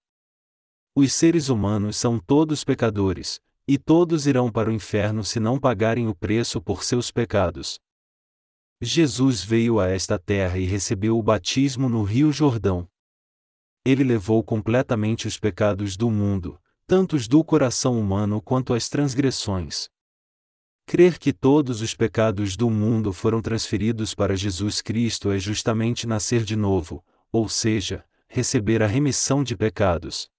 S1: Os seres humanos são todos pecadores, e todos irão para o inferno se não pagarem o preço por seus pecados. Jesus veio a esta terra e recebeu o batismo no Rio Jordão. Ele levou completamente os pecados do mundo, tanto os do coração humano quanto as transgressões. Crer que todos os pecados do mundo foram transferidos para Jesus Cristo é justamente nascer de novo, ou seja, receber a remissão de pecados.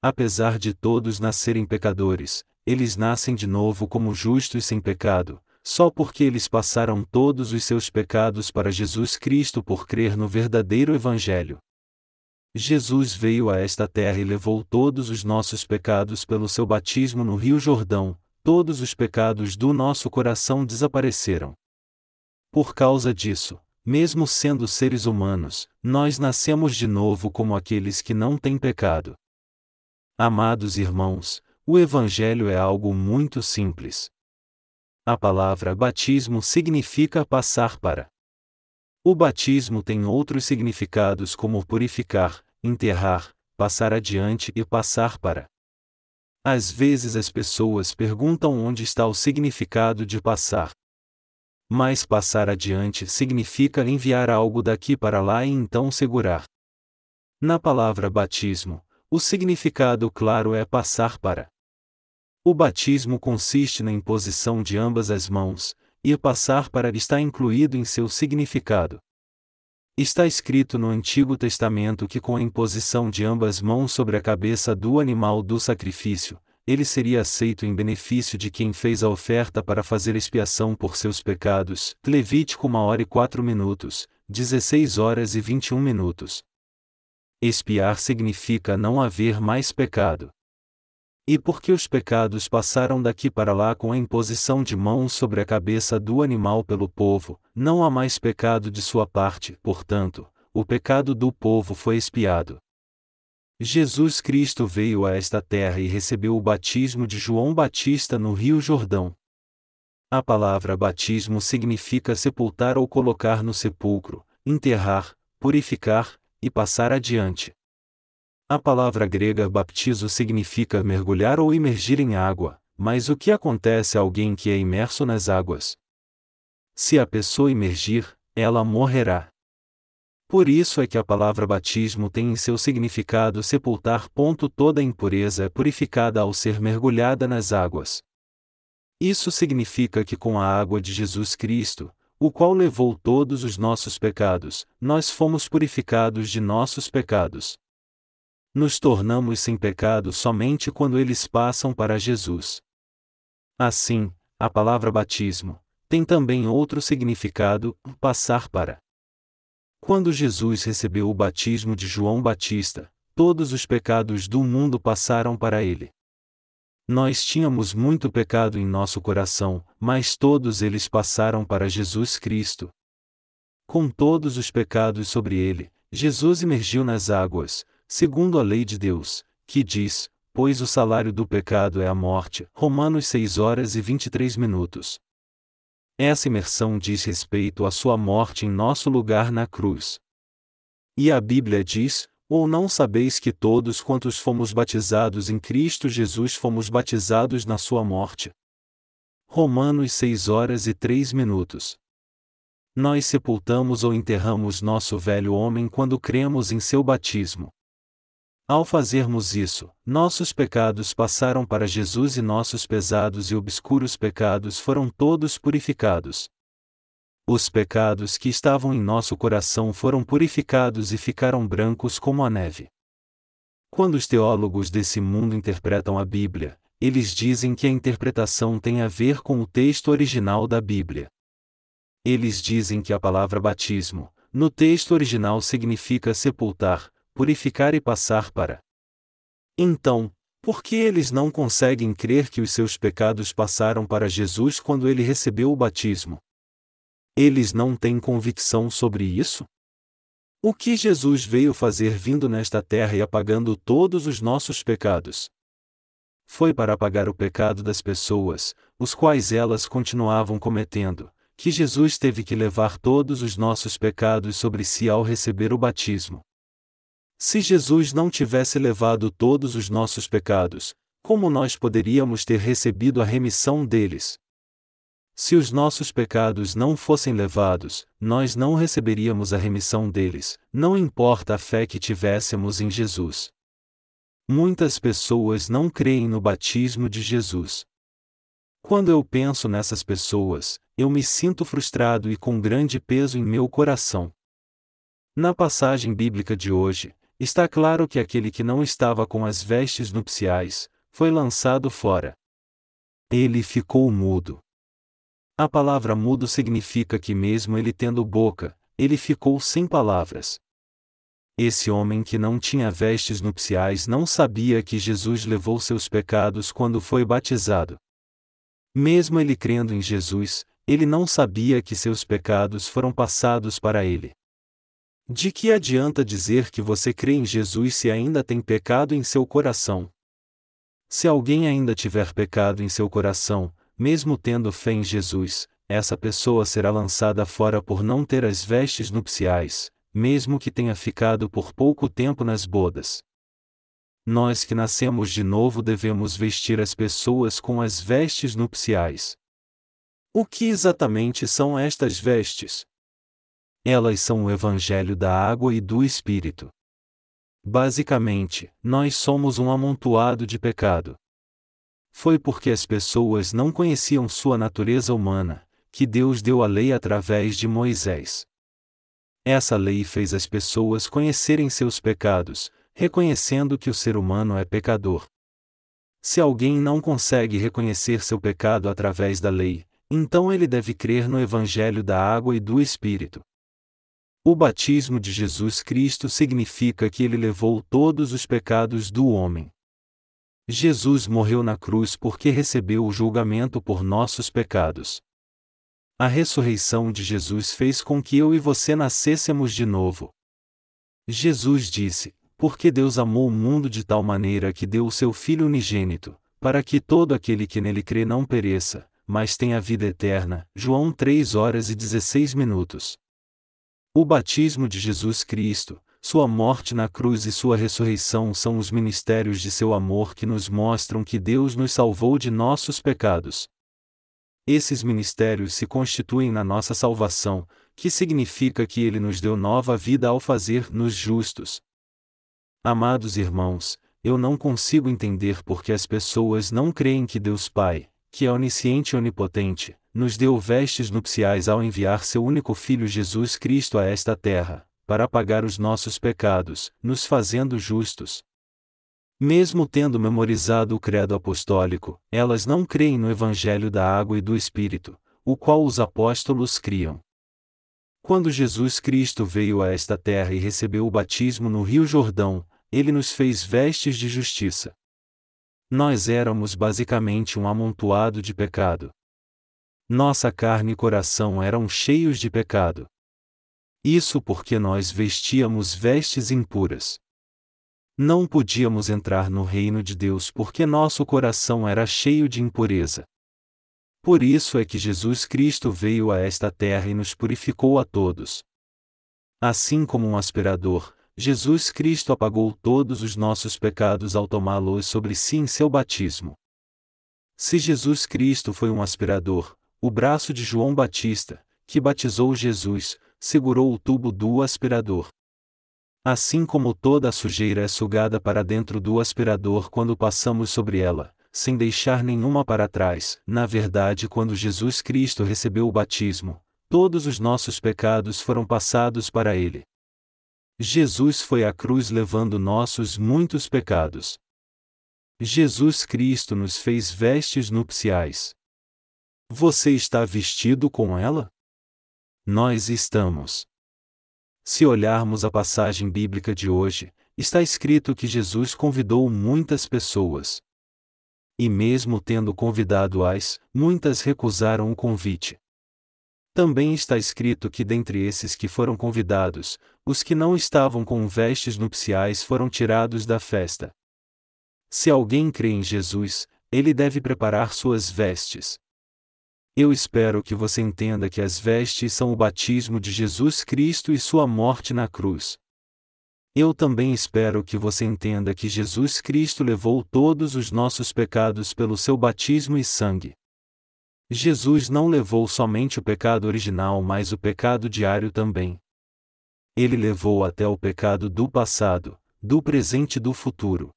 S1: Apesar de todos nascerem pecadores, eles nascem de novo como justos sem pecado, só porque eles passaram todos os seus pecados para Jesus Cristo por crer no verdadeiro Evangelho. Jesus veio a esta terra e levou todos os nossos pecados pelo seu batismo no Rio Jordão, todos os pecados do nosso coração desapareceram. Por causa disso, mesmo sendo seres humanos, nós nascemos de novo como aqueles que não têm pecado. Amados irmãos, o Evangelho é algo muito simples. A palavra batismo significa passar para. O batismo tem outros significados como purificar, enterrar, passar adiante e passar para. Às vezes as pessoas perguntam onde está o significado de passar. Mas passar adiante significa enviar algo daqui para lá e então segurar. Na palavra batismo, o significado claro é passar para. O batismo consiste na imposição de ambas as mãos, e passar para está incluído em seu significado. Está escrito no Antigo Testamento que com a imposição de ambas mãos sobre a cabeça do animal do sacrifício, ele seria aceito em benefício de quem fez a oferta para fazer expiação por seus pecados. Levítico 1 hora e 4 minutos, 16 horas e 21 minutos. Expiar significa não haver mais pecado. E porque os pecados passaram daqui para lá com a imposição de mãos sobre a cabeça do animal pelo povo, não há mais pecado de sua parte, portanto, o pecado do povo foi expiado. Jesus Cristo veio a esta terra e recebeu o batismo de João Batista no Rio Jordão. A palavra batismo significa sepultar ou colocar no sepulcro, enterrar, purificar, e passar adiante. A palavra grega baptizo significa mergulhar ou imergir em água, mas o que acontece a alguém que é imerso nas águas? Se a pessoa imergir, ela morrerá. Por isso é que a palavra batismo tem em seu significado sepultar. Ponto toda impureza é purificada ao ser mergulhada nas águas. Isso significa que com a água de Jesus Cristo, o qual levou todos os nossos pecados, nós fomos purificados de nossos pecados. Nos tornamos sem pecado somente quando eles passam para Jesus. Assim, a palavra batismo tem também outro significado, passar para. Quando Jesus recebeu o batismo de João Batista, todos os pecados do mundo passaram para ele. Nós tínhamos muito pecado em nosso coração, mas todos eles passaram para Jesus Cristo. Com todos os pecados sobre ele, Jesus emergiu nas águas, segundo a lei de Deus, que diz: Pois o salário do pecado é a morte. Romanos 6 horas e 23 minutos. Essa imersão diz respeito à sua morte em nosso lugar na cruz. E a Bíblia diz: ou não sabeis que todos quantos fomos batizados em Cristo Jesus fomos batizados na sua morte? Romanos 6 horas e 3 minutos. Nós sepultamos ou enterramos nosso velho homem quando cremos em seu batismo. Ao fazermos isso, nossos pecados passaram para Jesus e nossos pesados e obscuros pecados foram todos purificados. Os pecados que estavam em nosso coração foram purificados e ficaram brancos como a neve. Quando os teólogos desse mundo interpretam a Bíblia, eles dizem que a interpretação tem a ver com o texto original da Bíblia. Eles dizem que a palavra batismo, no texto original significa sepultar, purificar e passar para. Então, Por que eles não conseguem crer que os seus pecados passaram para Jesus quando ele recebeu o batismo? Eles não têm convicção sobre isso? O que Jesus veio fazer vindo nesta terra e apagando todos os nossos pecados? Foi para apagar o pecado das pessoas, os quais elas continuavam cometendo, que Jesus teve que levar todos os nossos pecados sobre si ao receber o batismo. Se Jesus não tivesse levado todos os nossos pecados, como nós poderíamos ter recebido a remissão deles? Se os nossos pecados não fossem levados, nós não receberíamos a remissão deles, não importa a fé que tivéssemos em Jesus. Muitas pessoas não creem no batismo de Jesus. Quando eu penso nessas pessoas, eu me sinto frustrado e com grande peso em meu coração. Na passagem bíblica de hoje, está claro que aquele que não estava com as vestes nupciais, foi lançado fora. Ele ficou mudo. A palavra mudo significa que, mesmo ele tendo boca, ele ficou sem palavras. Esse homem que não tinha vestes nupciais não sabia que Jesus levou seus pecados quando foi batizado. Mesmo ele crendo em Jesus, ele não sabia que seus pecados foram passados para ele. De que adianta dizer que você crê em Jesus se ainda tem pecado em seu coração? Se alguém ainda tiver pecado em seu coração, mesmo tendo fé em Jesus, essa pessoa será lançada fora por não ter as vestes nupciais, mesmo que tenha ficado por pouco tempo nas bodas. Nós que nascemos de novo devemos vestir as pessoas com as vestes nupciais. O que exatamente são estas vestes? Elas são o Evangelho da água e do Espírito. Basicamente, nós somos um amontoado de pecado. Foi porque as pessoas não conheciam sua natureza humana, que Deus deu a lei através de Moisés. Essa lei fez as pessoas conhecerem seus pecados, reconhecendo que o ser humano é pecador. Se alguém não consegue reconhecer seu pecado através da lei, então ele deve crer no Evangelho da água e do Espírito. O batismo de Jesus Cristo significa que ele levou todos os pecados do homem. Jesus morreu na cruz porque recebeu o julgamento por nossos pecados. A ressurreição de Jesus fez com que eu e você nascêssemos de novo. Jesus disse: Porque Deus amou o mundo de tal maneira que deu o seu Filho unigênito, para que todo aquele que nele crê não pereça, mas tenha vida eterna. João 3 horas e 16 minutos. O batismo de Jesus Cristo, sua morte na cruz e sua ressurreição são os ministérios de seu amor que nos mostram que Deus nos salvou de nossos pecados. Esses ministérios se constituem na nossa salvação, que significa que Ele nos deu nova vida ao fazer-nos justos. Amados irmãos, eu não consigo entender por que as pessoas não creem que Deus Pai, que é onisciente e onipotente, nos deu vestes nupciais ao enviar seu único Filho Jesus Cristo a esta terra, para apagar os nossos pecados, nos fazendo justos. Mesmo tendo memorizado o credo apostólico, elas não creem no Evangelho da água e do Espírito, o qual os apóstolos criam. Quando Jesus Cristo veio a esta terra e recebeu o batismo no Rio Jordão, ele nos fez vestes de justiça. Nós éramos basicamente um amontoado de pecado. Nossa carne e coração eram cheios de pecado. Isso porque nós vestíamos vestes impuras. Não podíamos entrar no reino de Deus porque nosso coração era cheio de impureza. Por isso é que Jesus Cristo veio a esta terra e nos purificou a todos. Assim como um aspirador, Jesus Cristo apagou todos os nossos pecados ao tomá-los sobre si em seu batismo. Se Jesus Cristo foi um aspirador, o braço de João Batista, que batizou Jesus, segurou o tubo do aspirador. Assim como toda a sujeira é sugada para dentro do aspirador quando passamos sobre ela, sem deixar nenhuma para trás, na verdade, quando Jesus Cristo recebeu o batismo, todos os nossos pecados foram passados para ele. Jesus foi à cruz levando nossos muitos pecados. Jesus Cristo nos fez vestes nupciais. Você está vestido com ela? Nós estamos. Se olharmos a passagem bíblica de hoje, está escrito que Jesus convidou muitas pessoas. E mesmo tendo convidado-as, muitas recusaram o convite. Também está escrito que dentre esses que foram convidados, os que não estavam com vestes nupciais foram tirados da festa. Se alguém crê em Jesus, ele deve preparar suas vestes. Eu espero que você entenda que as vestes são o batismo de Jesus Cristo e sua morte na cruz. Eu também espero que você entenda que Jesus Cristo levou todos os nossos pecados pelo seu batismo e sangue. Jesus não levou somente o pecado original, mas o pecado diário também. Ele levou até o pecado do passado, do presente e do futuro.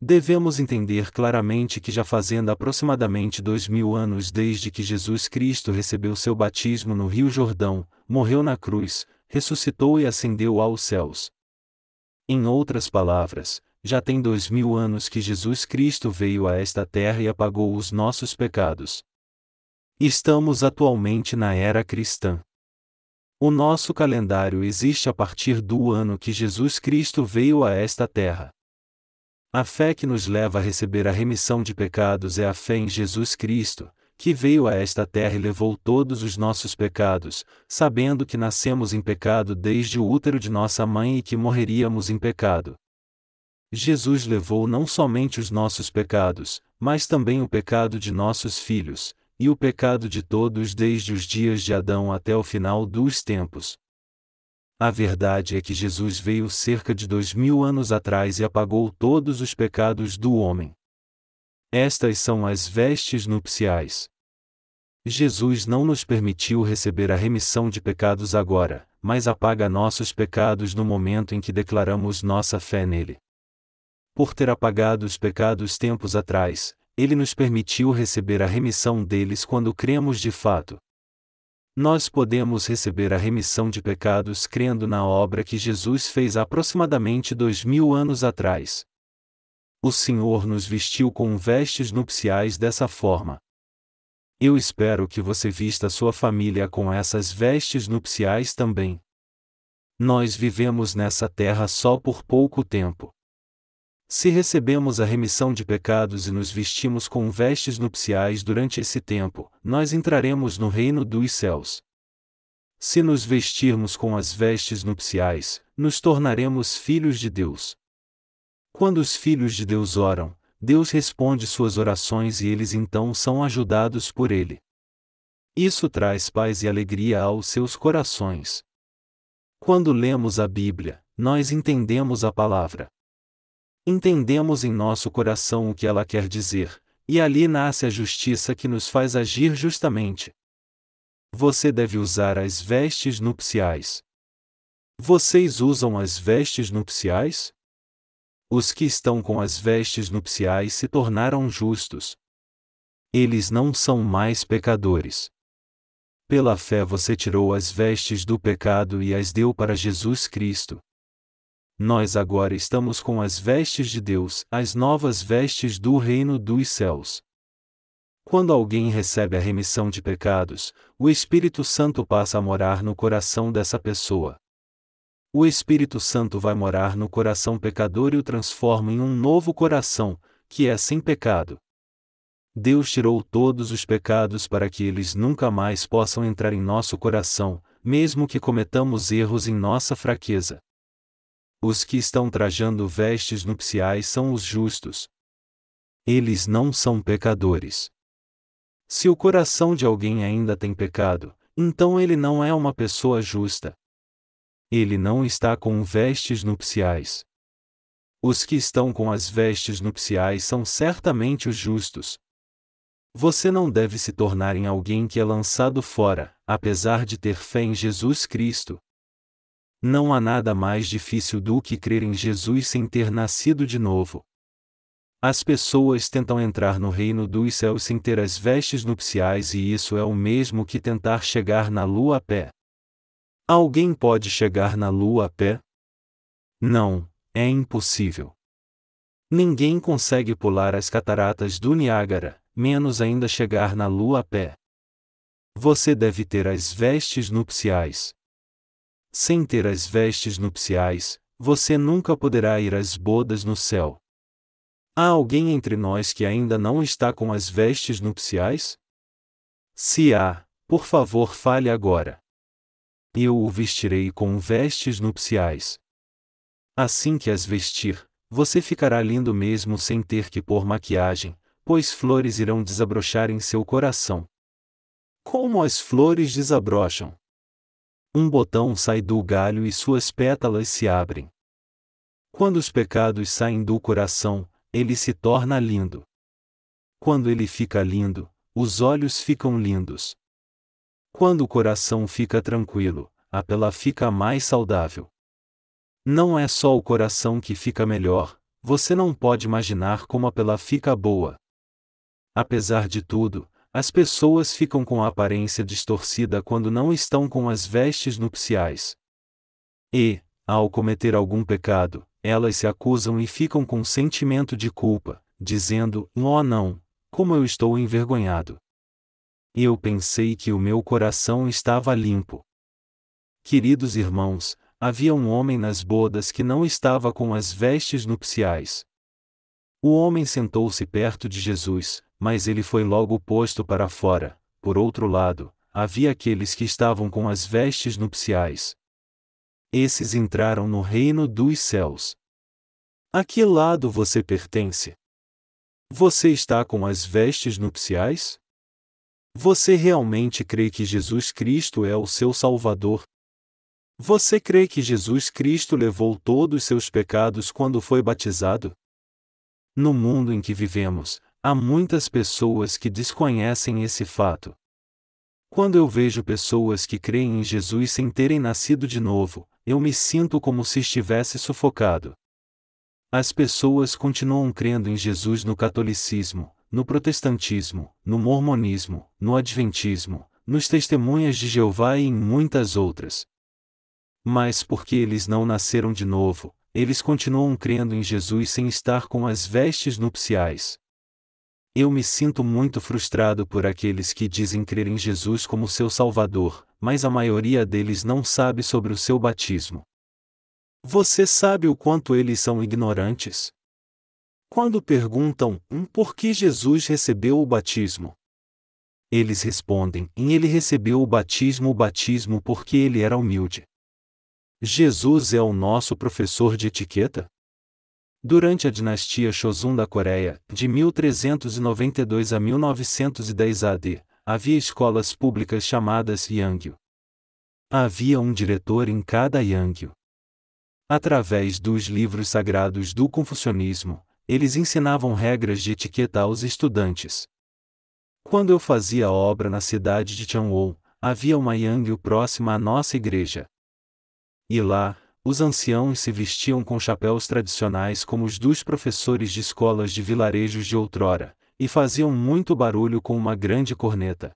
S1: Devemos entender claramente que já fazendo aproximadamente dois mil anos desde que Jesus Cristo recebeu seu batismo no Rio Jordão, morreu na cruz, ressuscitou e ascendeu aos céus. Em outras palavras, já tem dois mil anos que Jesus Cristo veio a esta terra e apagou os nossos pecados. Estamos atualmente na era cristã. O nosso calendário existe a partir do ano que Jesus Cristo veio a esta terra. A fé que nos leva a receber a remissão de pecados é a fé em Jesus Cristo, que veio a esta terra e levou todos os nossos pecados, sabendo que nascemos em pecado desde o útero de nossa mãe e que morreríamos em pecado. Jesus levou não somente os nossos pecados, mas também o pecado de nossos filhos, e o pecado de todos desde os dias de Adão até o final dos tempos. A verdade é que Jesus veio cerca de dois mil anos atrás e apagou todos os pecados do homem. Estas são as vestes nupciais. Jesus não nos permitiu receber a remissão de pecados agora, mas apaga nossos pecados no momento em que declaramos nossa fé nele. Por ter apagado os pecados tempos atrás, ele nos permitiu receber a remissão deles quando cremos de fato. Nós podemos receber a remissão de pecados crendo na obra que Jesus fez aproximadamente dois mil anos atrás. O Senhor nos vestiu com vestes nupciais dessa forma. Eu espero que você vista sua família com essas vestes nupciais também. Nós vivemos nessa terra só por pouco tempo. Se recebemos a remissão de pecados e nos vestimos com vestes nupciais durante esse tempo, nós entraremos no reino dos céus. Se nos vestirmos com as vestes nupciais, nos tornaremos filhos de Deus. Quando os filhos de Deus oram, Deus responde suas orações e eles então são ajudados por Ele. Isso traz paz e alegria aos seus corações. Quando lemos a Bíblia, nós entendemos a palavra. Entendemos em nosso coração o que ela quer dizer, e ali nasce a justiça que nos faz agir justamente. Você deve usar as vestes nupciais. Vocês usam as vestes nupciais? Os que estão com as vestes nupciais se tornaram justos. Eles não são mais pecadores. Pela fé você tirou as vestes do pecado e as deu para Jesus Cristo. Nós agora estamos com as vestes de Deus, as novas vestes do reino dos céus. Quando alguém recebe a remissão de pecados, o Espírito Santo passa a morar no coração dessa pessoa. O Espírito Santo vai morar no coração pecador e o transforma em um novo coração, que é sem pecado. Deus tirou todos os pecados para que eles nunca mais possam entrar em nosso coração, mesmo que cometamos erros em nossa fraqueza. Os que estão trajando vestes nupciais são os justos. Eles não são pecadores. Se o coração de alguém ainda tem pecado, então ele não é uma pessoa justa. Ele não está com vestes nupciais. Os que estão com as vestes nupciais são certamente os justos. Você não deve se tornar em alguém que é lançado fora, apesar de ter fé em Jesus Cristo, não há nada mais difícil do que crer em Jesus sem ter nascido de novo. As pessoas tentam entrar no reino dos céus sem ter as vestes nupciais e isso é o mesmo que tentar chegar na lua a pé. Alguém pode chegar na lua a pé? Não, é impossível. Ninguém consegue pular as cataratas do Niágara, menos ainda chegar na lua a pé. Você deve ter as vestes nupciais. Sem ter as vestes nupciais, você nunca poderá ir às bodas no céu. Há alguém entre nós que ainda não está com as vestes nupciais? Se há, por favor fale agora. Eu o vestirei com vestes nupciais. Assim que as vestir, você ficará lindo mesmo sem ter que pôr maquiagem, pois flores irão desabrochar em seu coração. Como as flores desabrocham? Um botão sai do galho e suas pétalas se abrem. Quando os pecados saem do coração, ele se torna lindo. Quando ele fica lindo, os olhos ficam lindos. Quando o coração fica tranquilo, a pela fica mais saudável. Não é só o coração que fica melhor, você não pode imaginar como a pela fica boa. Apesar de tudo, as pessoas ficam com a aparência distorcida quando não estão com as vestes nupciais. E, ao cometer algum pecado, elas se acusam e ficam com sentimento de culpa, dizendo: Oh não, como eu estou envergonhado. Eu pensei que o meu coração estava limpo. Queridos irmãos, havia um homem nas bodas que não estava com as vestes nupciais. O homem sentou-se perto de Jesus, mas ele foi logo posto para fora. Por outro lado, havia aqueles que estavam com as vestes nupciais. Esses entraram no reino dos céus. A que lado você pertence? Você está com as vestes nupciais? Você realmente crê que Jesus Cristo é o seu Salvador? Você crê que Jesus Cristo levou todos os seus pecados quando foi batizado? No mundo em que vivemos, Há muitas pessoas que desconhecem esse fato. Quando eu vejo pessoas que creem em Jesus sem terem nascido de novo, eu me sinto como se estivesse sufocado. As pessoas continuam crendo em Jesus no catolicismo, no protestantismo, no mormonismo, no adventismo, nos testemunhas de Jeová e em muitas outras. Mas porque eles não nasceram de novo, eles continuam crendo em Jesus sem estar com as vestes nupciais. Eu me sinto muito frustrado por aqueles que dizem crer em Jesus como seu Salvador, mas a maioria deles não sabe sobre o seu batismo. Você sabe o quanto eles são ignorantes? Quando perguntam um por que Jesus recebeu o batismo, eles respondem: em ele recebeu o batismo, o batismo porque ele era humilde. Jesus é o nosso professor de etiqueta? Durante a dinastia Shozun da Coreia, de 1392 a 1910 AD, havia escolas públicas chamadas Yangyu. Havia um diretor em cada Yangyu. Através dos livros sagrados do confucionismo, eles ensinavam regras de etiqueta aos estudantes. Quando eu fazia obra na cidade de Changwon, havia uma Yangyu próxima à nossa igreja. E lá, os anciãos se vestiam com chapéus tradicionais como os dos professores de escolas de vilarejos de outrora, e faziam muito barulho com uma grande corneta.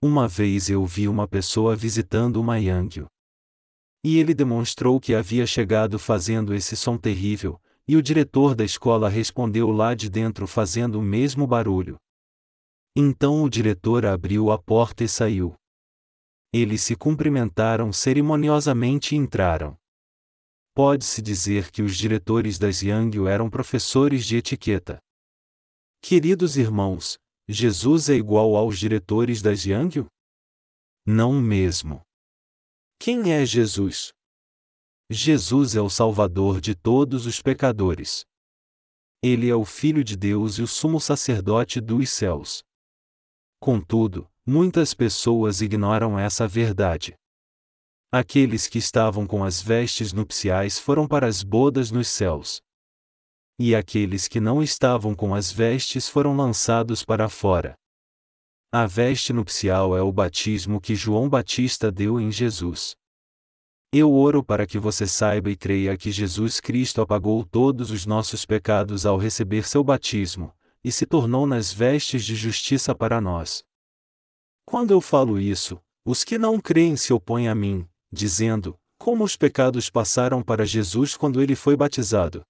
S1: Uma vez eu vi uma pessoa visitando uma Yangyu. E ele demonstrou que havia chegado fazendo esse som terrível, e o diretor da escola respondeu lá de dentro fazendo o mesmo barulho. Então o diretor abriu a porta e saiu. Eles se cumprimentaram cerimoniosamente e entraram pode-se dizer que os diretores das Yangyu eram professores de etiqueta. Queridos irmãos, Jesus é igual aos diretores das Yangyu? Não mesmo. Quem é Jesus? Jesus é o Salvador de todos os pecadores. Ele é o Filho de Deus e o sumo sacerdote dos céus. Contudo, muitas pessoas ignoram essa verdade. Aqueles que estavam com as vestes nupciais foram para as bodas nos céus. E aqueles que não estavam com as vestes foram lançados para fora. A veste nupcial é o batismo que João Batista deu em Jesus. Eu oro para que você saiba e creia que Jesus Cristo apagou todos os nossos pecados ao receber seu batismo, e se tornou nas vestes de justiça para nós. Quando eu falo isso, os que não creem se opõem a mim, dizendo: Como os pecados passaram para Jesus quando ele foi batizado?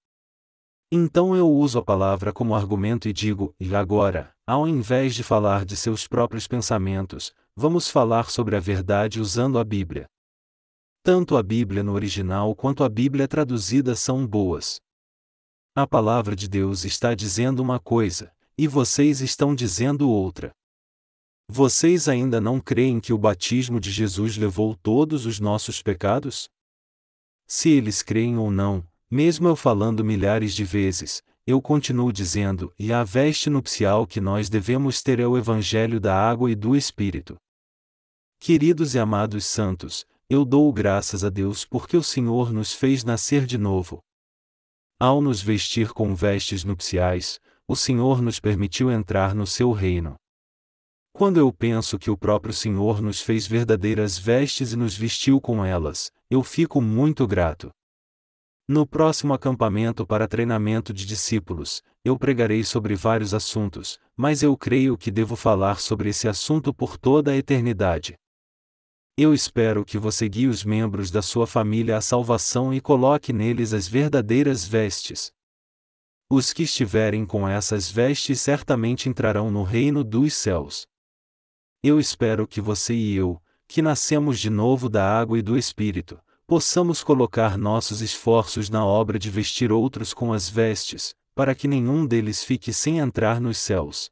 S1: Então eu uso a palavra como argumento e digo: E agora, ao invés de falar de seus próprios pensamentos, vamos falar sobre a verdade usando a Bíblia. Tanto a Bíblia no original quanto a Bíblia traduzida são boas. A palavra de Deus está dizendo uma coisa, e vocês estão dizendo outra. Vocês ainda não creem que o batismo de Jesus levou todos os nossos pecados? Se eles creem ou não, mesmo eu falando milhares de vezes, eu continuo dizendo: e a veste nupcial que nós devemos ter é o Evangelho da água e do Espírito. Queridos e amados santos, eu dou graças a Deus porque o Senhor nos fez nascer de novo. Ao nos vestir com vestes nupciais, o Senhor nos permitiu entrar no seu reino. Quando eu penso que o próprio Senhor nos fez verdadeiras vestes e nos vestiu com elas, eu fico muito grato. No próximo acampamento para treinamento de discípulos, eu pregarei sobre vários assuntos, mas eu creio que devo falar sobre esse assunto por toda a eternidade. Eu espero que você guie os membros da sua família à salvação e coloque neles as verdadeiras vestes. Os que estiverem com essas vestes certamente entrarão no reino dos céus. Eu espero que você e eu, que nascemos de novo da água e do Espírito, possamos colocar nossos esforços na obra de vestir outros com as vestes, para que nenhum deles fique sem entrar nos céus.